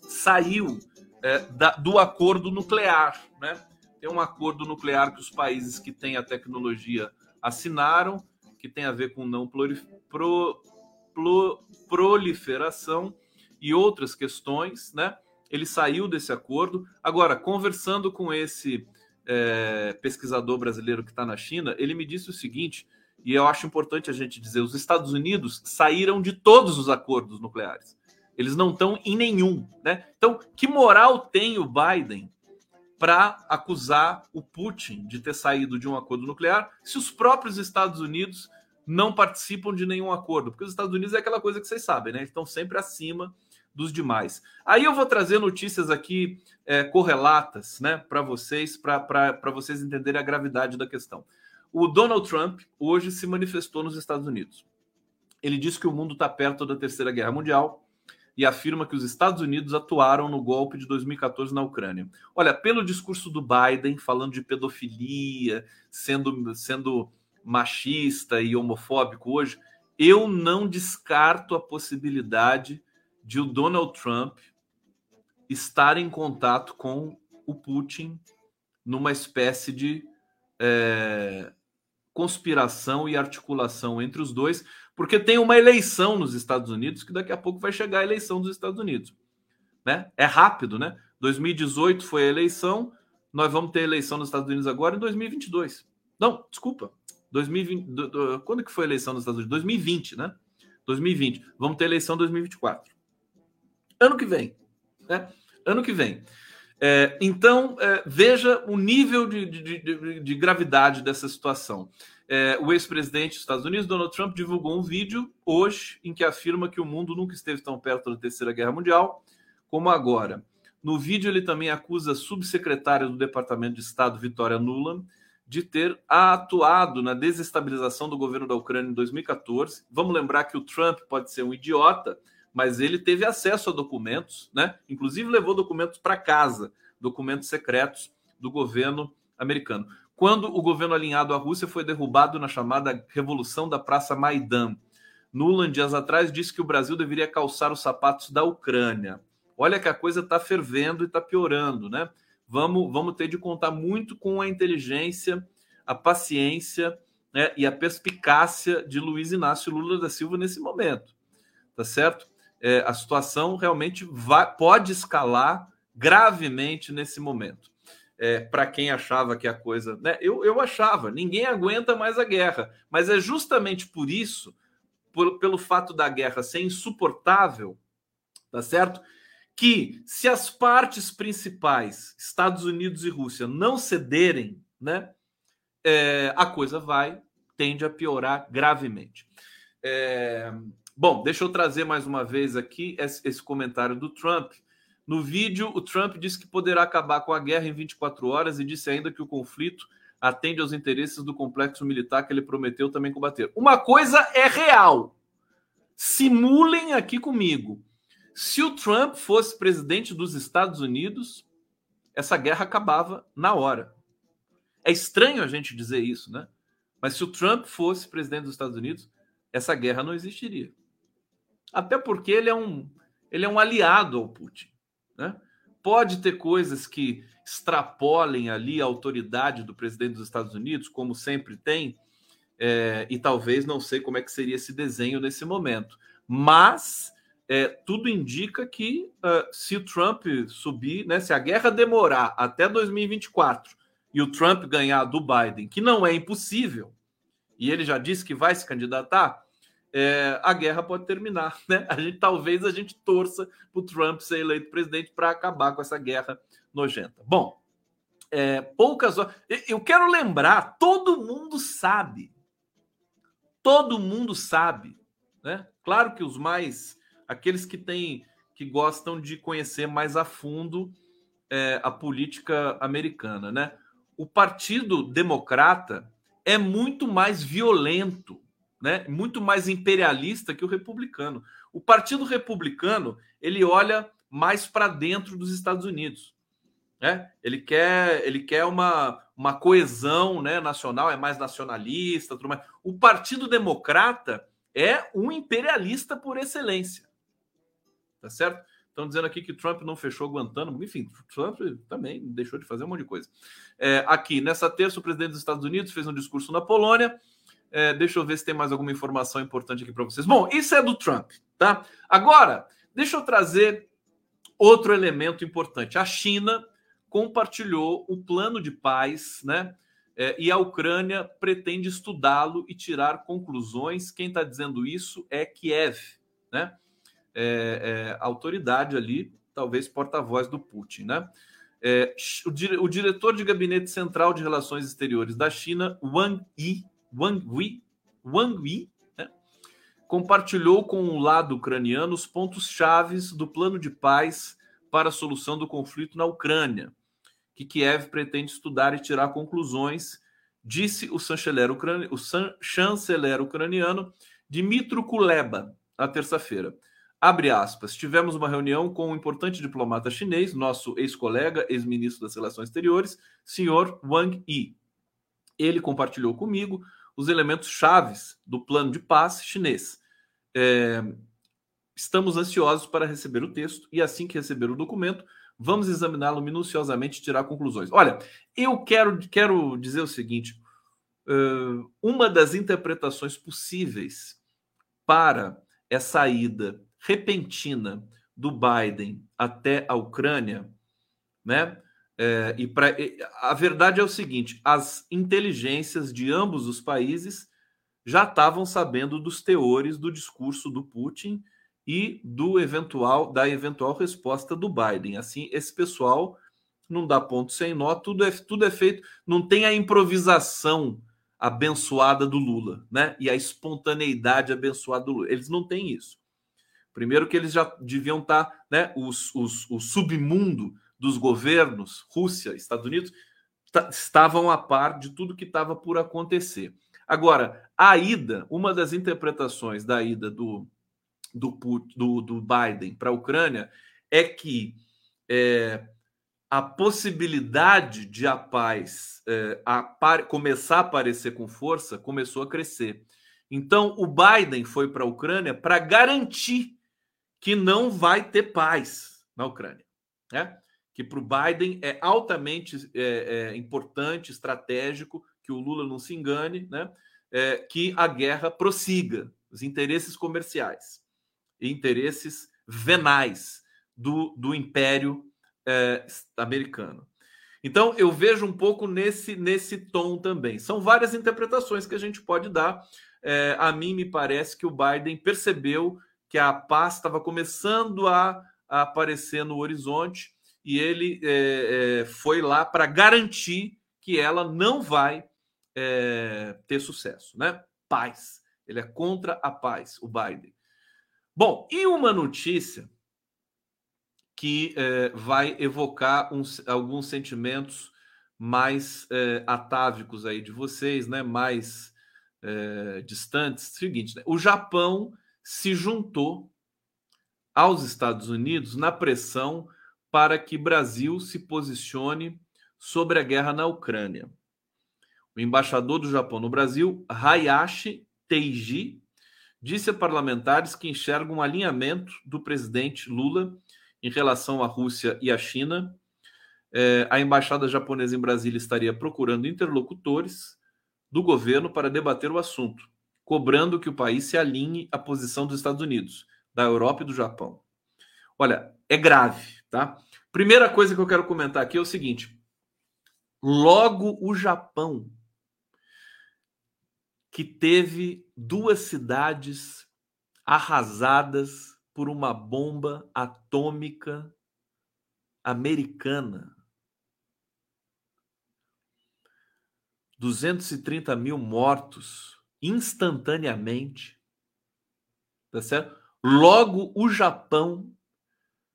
saiu é, da, do acordo nuclear, né? Tem um acordo nuclear que os países que têm a tecnologia assinaram, que tem a ver com não pro, pro, proliferação e outras questões, né? Ele saiu desse acordo. Agora, conversando com esse é, pesquisador brasileiro que está na China, ele me disse o seguinte, e eu acho importante a gente dizer: os Estados Unidos saíram de todos os acordos nucleares. Eles não estão em nenhum. Né? Então, que moral tem o Biden para acusar o Putin de ter saído de um acordo nuclear se os próprios Estados Unidos não participam de nenhum acordo? Porque os Estados Unidos é aquela coisa que vocês sabem, né? Eles estão sempre acima dos demais. Aí eu vou trazer notícias aqui é, correlatas né, para vocês, para vocês entenderem a gravidade da questão. O Donald Trump hoje se manifestou nos Estados Unidos. Ele disse que o mundo está perto da Terceira Guerra Mundial e afirma que os Estados Unidos atuaram no golpe de 2014 na Ucrânia. Olha, pelo discurso do Biden, falando de pedofilia, sendo, sendo machista e homofóbico hoje, eu não descarto a possibilidade de o Donald Trump estar em contato com o Putin numa espécie de é, conspiração e articulação entre os dois, porque tem uma eleição nos Estados Unidos que daqui a pouco vai chegar a eleição dos Estados Unidos. Né? É rápido, né? 2018 foi a eleição, nós vamos ter eleição nos Estados Unidos agora em 2022. Não, desculpa. 2020, do, do, quando que foi a eleição nos Estados Unidos? 2020, né? 2020. Vamos ter eleição em 2024. Ano que vem. Né? Ano que vem. É, então, é, veja o nível de, de, de, de gravidade dessa situação. É, o ex-presidente dos Estados Unidos, Donald Trump, divulgou um vídeo hoje em que afirma que o mundo nunca esteve tão perto da Terceira Guerra Mundial como agora. No vídeo, ele também acusa a subsecretária do Departamento de Estado, Vitória Nuland, de ter atuado na desestabilização do governo da Ucrânia em 2014. Vamos lembrar que o Trump pode ser um idiota, mas ele teve acesso a documentos, né? Inclusive levou documentos para casa, documentos secretos do governo americano. Quando o governo alinhado à Rússia foi derrubado na chamada Revolução da Praça Maidan, Nuland, dias atrás, disse que o Brasil deveria calçar os sapatos da Ucrânia. Olha que a coisa está fervendo e está piorando, né? Vamos, vamos ter de contar muito com a inteligência, a paciência né, e a perspicácia de Luiz Inácio Lula da Silva nesse momento, tá certo? É, a situação realmente vai, pode escalar gravemente nesse momento. É, para quem achava que a coisa. Né, eu, eu achava, ninguém aguenta mais a guerra, mas é justamente por isso, por, pelo fato da guerra ser insuportável, tá certo? Que se as partes principais, Estados Unidos e Rússia, não cederem, né, é, a coisa vai, tende a piorar gravemente. É, Bom, deixa eu trazer mais uma vez aqui esse, comentário do Trump. No vídeo, o Trump disse que poderá acabar com a guerra em 24 horas e disse ainda que o conflito atende aos interesses do complexo militar que ele prometeu também combater. Uma coisa é real. Simulem aqui comigo. Se o Trump fosse presidente dos Estados Unidos, essa guerra acabava na hora. É estranho a gente dizer isso, né? Mas se o Trump fosse presidente dos Estados Unidos, essa guerra não existiria. Até porque ele é um, ele é um aliado ao Putin. Né? Pode ter coisas que extrapolem ali a autoridade do presidente dos Estados Unidos, como sempre tem, é, e talvez não sei como é que seria esse desenho nesse momento. Mas é, tudo indica que uh, se o Trump subir, né, se a guerra demorar até 2024 e o Trump ganhar do Biden, que não é impossível, e ele já disse que vai se candidatar, é, a guerra pode terminar, né? A gente talvez a gente torça para o Trump ser eleito presidente para acabar com essa guerra nojenta. Bom, é, poucas horas. Eu quero lembrar, todo mundo sabe, todo mundo sabe, né? Claro que os mais, aqueles que têm, que gostam de conhecer mais a fundo é, a política americana, né? O Partido Democrata é muito mais violento né, muito mais imperialista que o republicano. O Partido Republicano ele olha mais para dentro dos Estados Unidos. Né? Ele quer, ele quer uma, uma coesão né, nacional, é mais nacionalista, tudo mais. O Partido Democrata é um imperialista por excelência. Tá certo? Estão dizendo aqui que Trump não fechou Guantánamo. Enfim, Trump também deixou de fazer um monte de coisa. É, aqui, nessa terça, o presidente dos Estados Unidos fez um discurso na Polônia é, deixa eu ver se tem mais alguma informação importante aqui para vocês. Bom, isso é do Trump, tá? Agora, deixa eu trazer outro elemento importante. A China compartilhou o plano de paz, né? É, e a Ucrânia pretende estudá-lo e tirar conclusões. Quem está dizendo isso é Kiev, né? É, é, autoridade ali, talvez porta-voz do Putin, né? É, o, dire, o, diretor de gabinete central de relações exteriores da China, Wang Yi, Wang Yi, Wang Yi né, compartilhou com o lado ucraniano os pontos chaves do plano de paz para a solução do conflito na Ucrânia, que Kiev pretende estudar e tirar conclusões, disse o chanceler, o chanceler ucraniano Dmitro Kuleba, na terça-feira. Abre aspas. Tivemos uma reunião com um importante diplomata chinês, nosso ex-colega, ex-ministro das Relações Exteriores, senhor Wang Yi. Ele compartilhou comigo os elementos chaves do plano de paz chinês. É, estamos ansiosos para receber o texto e assim que receber o documento, vamos examiná-lo minuciosamente e tirar conclusões. Olha, eu quero, quero dizer o seguinte: uh, uma das interpretações possíveis para essa ida repentina do Biden até a Ucrânia, né? É, e pra, a verdade é o seguinte: as inteligências de ambos os países já estavam sabendo dos teores do discurso do Putin e do eventual da eventual resposta do Biden. Assim, esse pessoal não dá ponto sem nó, tudo é, tudo é feito, não tem a improvisação abençoada do Lula, né? E a espontaneidade abençoada do Lula. Eles não têm isso. Primeiro que eles já deviam estar, tá, né? Os, os, o submundo dos governos, Rússia, Estados Unidos, estavam a par de tudo que estava por acontecer. Agora, a ida, uma das interpretações da ida do, do, do, do Biden para a Ucrânia é que é, a possibilidade de a paz é, a par, começar a aparecer com força começou a crescer. Então, o Biden foi para a Ucrânia para garantir que não vai ter paz na Ucrânia. Né? Que para o Biden é altamente é, é, importante, estratégico, que o Lula não se engane, né? É, que a guerra prossiga, os interesses comerciais interesses venais do, do império é, americano. Então, eu vejo um pouco nesse, nesse tom também. São várias interpretações que a gente pode dar. É, a mim me parece que o Biden percebeu que a paz estava começando a, a, aparecer no horizonte e ele é, é, foi lá para garantir que ela não vai é, ter sucesso, né? Paz. Ele é contra a paz, o Biden. Bom, e uma notícia que é, vai evocar uns, alguns sentimentos mais é, atávicos aí de vocês, né? Mais é, distantes. Seguinte, né? o Japão se juntou aos Estados Unidos na pressão para que Brasil se posicione sobre a guerra na Ucrânia. O embaixador do Japão no Brasil, Hayashi Teiji, disse a parlamentares que enxergam um alinhamento do presidente Lula em relação à Rússia e à China. É, a embaixada japonesa em Brasília estaria procurando interlocutores do governo para debater o assunto, cobrando que o país se alinhe à posição dos Estados Unidos, da Europa e do Japão. Olha, é grave, tá? Primeira coisa que eu quero comentar aqui é o seguinte: logo o Japão que teve duas cidades arrasadas por uma bomba atômica americana. 230 mil mortos instantaneamente. Tá certo? Logo, o Japão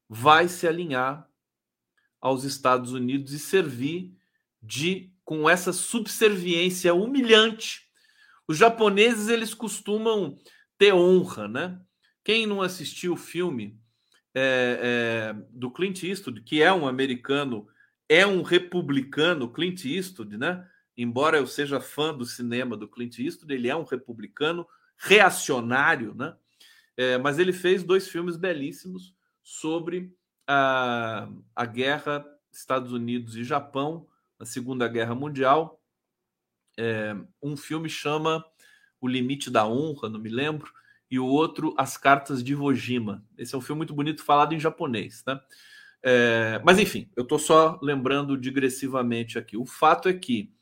vai se alinhar aos Estados Unidos e servir de com essa subserviência humilhante os japoneses eles costumam ter honra, né? Quem não assistiu o filme é, é, do Clint Eastwood, que é um americano, é um republicano, Clint Eastwood, né? Embora eu seja fã do cinema do Clint Eastwood, ele é um republicano reacionário, né? É, mas ele fez dois filmes belíssimos sobre a, a guerra Estados Unidos e Japão, a Segunda Guerra Mundial, é, um filme chama O Limite da Honra, não me lembro, e o outro As Cartas de Iwo Jima. Esse é um filme muito bonito, falado em japonês, né? É, mas enfim, eu estou só lembrando digressivamente aqui. O fato é que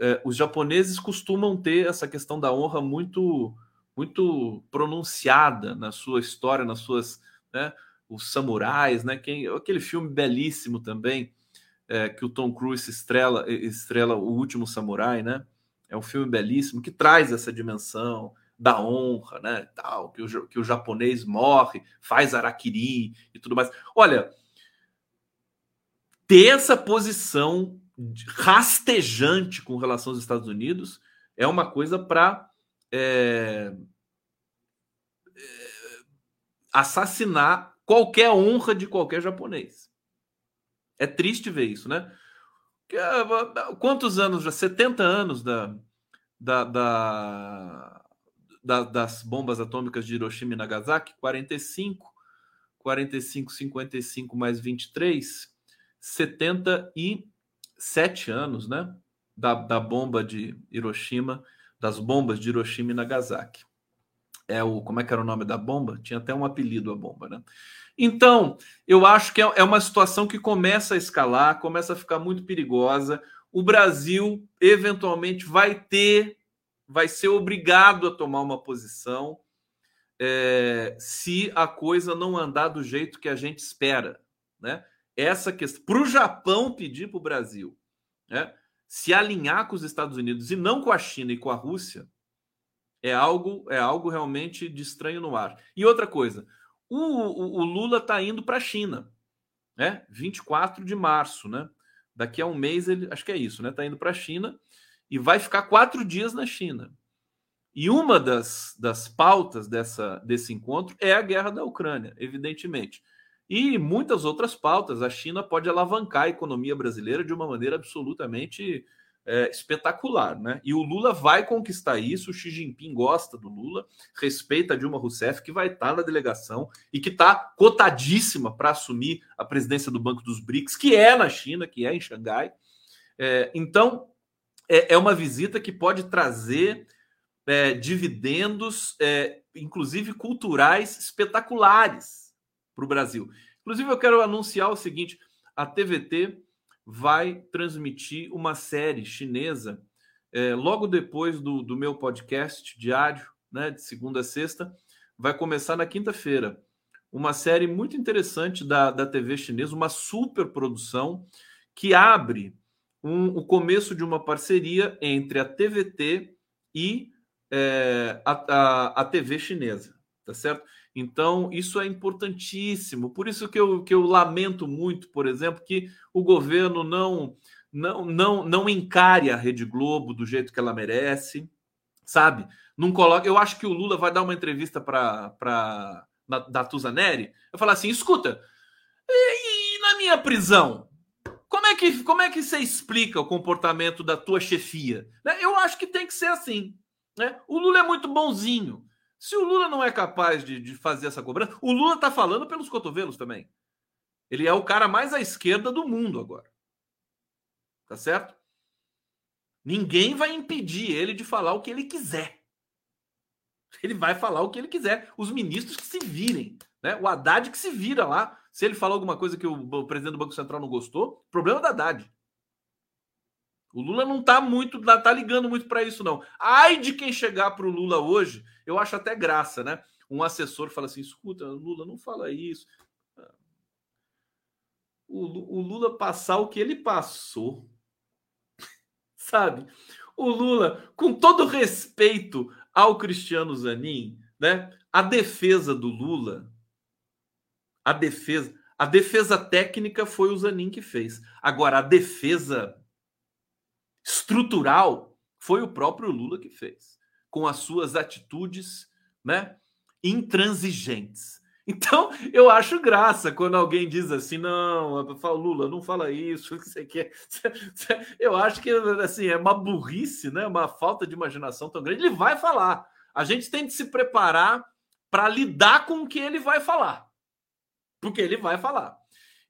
é, os japoneses costumam ter essa questão da honra muito muito pronunciada na sua história, nas suas, né, os samurais, né, quem, aquele filme belíssimo também, é, que o Tom Cruise estrela, estrela O Último Samurai, né? É um filme belíssimo que traz essa dimensão da honra, né? Tal, que o, que o japonês morre, faz araquiri e tudo mais. Olha, ter essa posição rastejante com relação aos Estados Unidos é uma coisa para é, é, assassinar qualquer honra de qualquer japonês. É triste ver isso, né? Ah, quantos anos já? 70 anos da, da, da, da, das bombas atômicas de Hiroshima e Nagasaki, 45, 45, 55 mais 23, 77 anos, né? Da, da bomba de Hiroshima, das bombas de Hiroshima e Nagasaki. É o, como é que era o nome da bomba? Tinha até um apelido a bomba, né? Então, eu acho que é, é uma situação que começa a escalar, começa a ficar muito perigosa. O Brasil eventualmente vai ter, vai ser obrigado a tomar uma posição é, se a coisa não andar do jeito que a gente espera, né? Essa questão para o Japão pedir para o Brasil, né? Se alinhar com os Estados Unidos e não com a China e com a Rússia é algo é algo realmente de estranho no ar. E outra coisa, o, o, o Lula está indo para a China, né? 24 de março, né? Daqui a um mês ele acho que é isso, né? Está indo para a China e vai ficar quatro dias na China. E uma das, das pautas dessa, desse encontro é a guerra da Ucrânia, evidentemente. E muitas outras pautas. A China pode alavancar a economia brasileira de uma maneira absolutamente é, espetacular. Né? E o Lula vai conquistar isso. O Xi Jinping gosta do Lula, respeita a Dilma Rousseff, que vai estar na delegação e que está cotadíssima para assumir a presidência do Banco dos BRICS, que é na China, que é em Xangai. É, então, é, é uma visita que pode trazer é, dividendos, é, inclusive culturais, espetaculares para o Brasil. Inclusive, eu quero anunciar o seguinte: a TVT vai transmitir uma série chinesa é, logo depois do, do meu podcast diário, né, de segunda a sexta, vai começar na quinta-feira. Uma série muito interessante da, da TV chinesa, uma super produção que abre um, o começo de uma parceria entre a TVT e é, a, a, a, TV chinesa, tá certo? Então, isso é importantíssimo. Por isso que eu, que eu lamento muito, por exemplo, que o governo não, não, não, não encare a Rede Globo do jeito que ela merece, sabe? Não coloca. Eu acho que o Lula vai dar uma entrevista para da Tuzaneri. Eu falar assim: escuta, e, e na minha prisão? Como é, que, como é que você explica o comportamento da tua chefia? Né? Eu acho que tem que ser assim. Né? O Lula é muito bonzinho. Se o Lula não é capaz de, de fazer essa cobrança, o Lula está falando pelos cotovelos também. Ele é o cara mais à esquerda do mundo agora. Tá certo? Ninguém vai impedir ele de falar o que ele quiser. Ele vai falar o que ele quiser. Os ministros que se virem. Né? O Haddad que se vira lá. Se ele falar alguma coisa que o, o presidente do Banco Central não gostou, problema da Haddad. O Lula não tá muito, tá ligando muito para isso, não. Ai de quem chegar para o Lula hoje, eu acho até graça, né? Um assessor fala assim: escuta, Lula, não fala isso. O, o Lula passar o que ele passou, sabe? O Lula, com todo respeito ao Cristiano Zanin, né? A defesa do Lula, a defesa, a defesa técnica foi o Zanin que fez. Agora, a defesa estrutural foi o próprio Lula que fez, com as suas atitudes, né, intransigentes. Então, eu acho graça quando alguém diz assim, não, Lula, não fala isso, que você quer. Eu acho que assim, é uma burrice, né? uma falta de imaginação tão grande. Ele vai falar. A gente tem que se preparar para lidar com o que ele vai falar. Porque ele vai falar.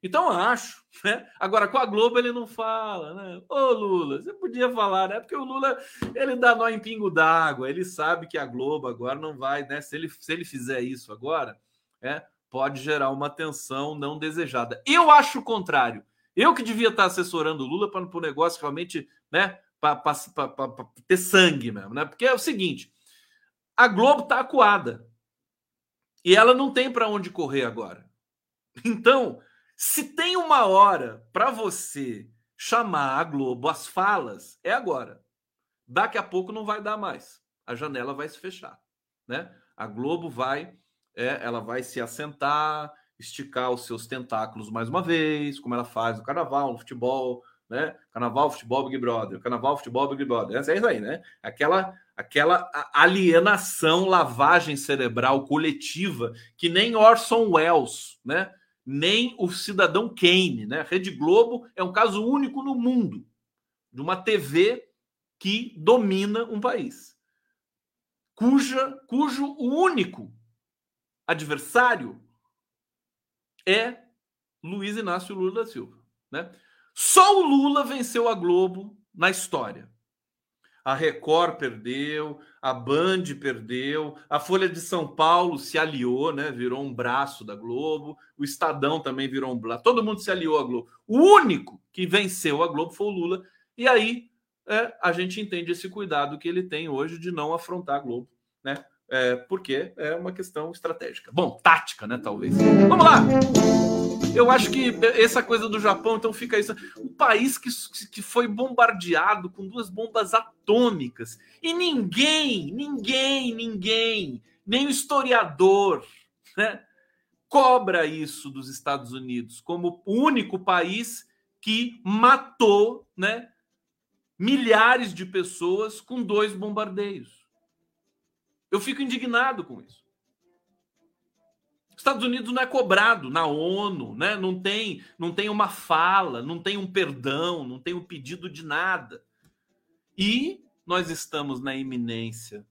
Então acho, né? Agora com a Globo ele não fala, né? Ô Lula, você podia falar, né? Porque o Lula ele dá nó em pingo d'água, ele sabe que a Globo agora não vai, né? Se ele, se ele fizer isso agora, é, pode gerar uma tensão não desejada. Eu acho o contrário. Eu que devia estar assessorando o Lula para o negócio realmente, né? Para ter sangue mesmo, né? Porque é o seguinte: a Globo está acuada e ela não tem para onde correr agora. Então se tem uma hora para você chamar a Globo às falas, é agora. Daqui a pouco não vai dar mais. A janela vai se fechar, né? A Globo vai, é, ela vai se assentar, esticar os seus tentáculos mais uma vez, como ela faz no carnaval, no futebol, né? Carnaval, futebol, Big Brother, Carnaval, futebol, Big Brother. É isso aí, né? Aquela aquela alienação, lavagem cerebral coletiva que nem Orson Welles, né? Nem o cidadão Kane. Né? Rede Globo é um caso único no mundo de uma TV que domina um país, cuja, cujo único adversário é Luiz Inácio Lula da Silva. Né? Só o Lula venceu a Globo na história. A Record perdeu, a Band perdeu, a Folha de São Paulo se aliou, né? Virou um braço da Globo, o Estadão também virou um braço, todo mundo se aliou à Globo. O único que venceu a Globo foi o Lula. E aí é, a gente entende esse cuidado que ele tem hoje de não afrontar a Globo, né? É, porque é uma questão estratégica. Bom, tática, né? Talvez. Vamos lá! Eu acho que essa coisa do Japão, então fica isso. Um país que, que foi bombardeado com duas bombas atômicas. E ninguém, ninguém, ninguém, nem o historiador, né, cobra isso dos Estados Unidos como o único país que matou né, milhares de pessoas com dois bombardeios. Eu fico indignado com isso. Estados Unidos não é cobrado na ONU, né? não, tem, não tem uma fala, não tem um perdão, não tem um pedido de nada. E nós estamos na iminência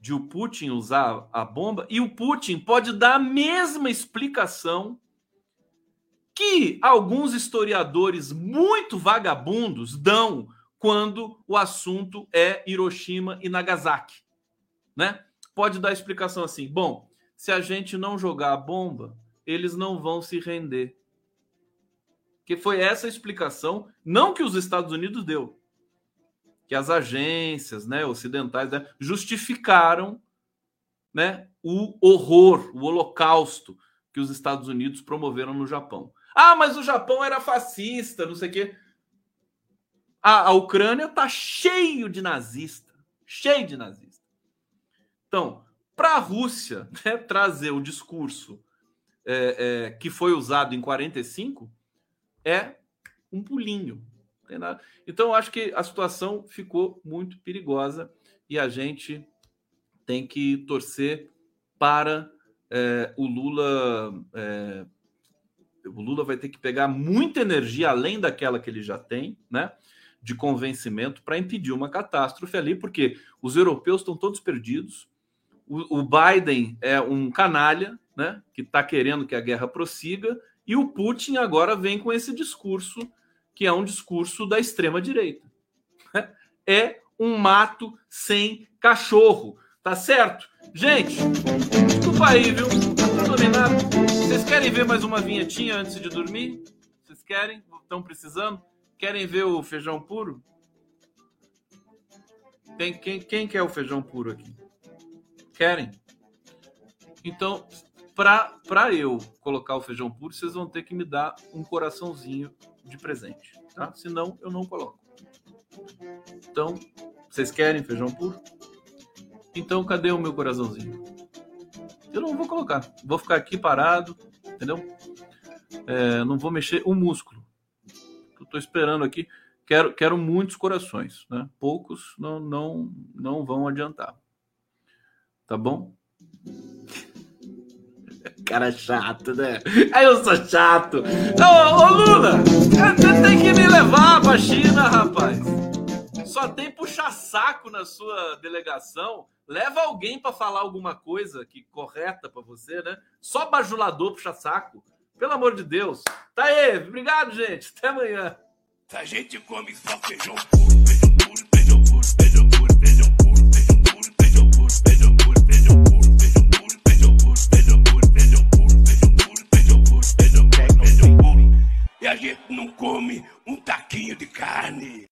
de o Putin usar a bomba, e o Putin pode dar a mesma explicação que alguns historiadores muito vagabundos dão quando o assunto é Hiroshima e Nagasaki, né? Pode dar explicação assim: bom, se a gente não jogar a bomba, eles não vão se render. Que foi essa explicação, não que os Estados Unidos deu, que as agências, né, ocidentais, né, justificaram, né, o horror, o holocausto que os Estados Unidos promoveram no Japão. Ah, mas o Japão era fascista, não sei o quê. A, a Ucrânia tá cheio de nazista, cheio de nazista. Então, para a Rússia né, trazer o discurso é, é, que foi usado em 45 é um pulinho. Então, eu acho que a situação ficou muito perigosa e a gente tem que torcer para é, o Lula. É, o Lula vai ter que pegar muita energia além daquela que ele já tem, né? De convencimento para impedir uma catástrofe ali, porque os europeus estão todos perdidos o, Biden é um canalha, né, que está querendo que a guerra prossiga, e o Putin agora vem com esse discurso, que é um discurso da extrema-direita. É um mato sem cachorro, tá certo? Gente, desculpa aí, viu? Não tô nada. Vocês querem ver mais uma vinhetinha antes de dormir? Vocês querem? Estão precisando? Querem ver o feijão puro? Tem, quem, quem quer o feijão puro aqui? Querem? Então, para eu colocar o feijão puro, vocês vão ter que me dar um coraçãozinho de presente, tá? Senão, eu não coloco. Então, vocês querem feijão puro? Então, cadê o meu coraçãozinho? Eu não vou colocar. Vou ficar aqui parado, entendeu? É, não vou mexer o músculo. Estou esperando aqui. Quero, quero muitos corações, né? Poucos não, não, não vão adiantar. Tá bom? Cara chato, né? Eu sou chato. Ô, ô Lula, você tem que me levar pra China, rapaz. Só tem puxa-saco na sua delegação. Leva alguém para falar alguma coisa que correta para você, né? Só bajulador puxa-saco. Pelo amor de Deus. Tá aí. Obrigado, gente. Até amanhã. A gente come só feijão puro, feijão puro, feijão puro, feijão a gente não come um taquinho de carne.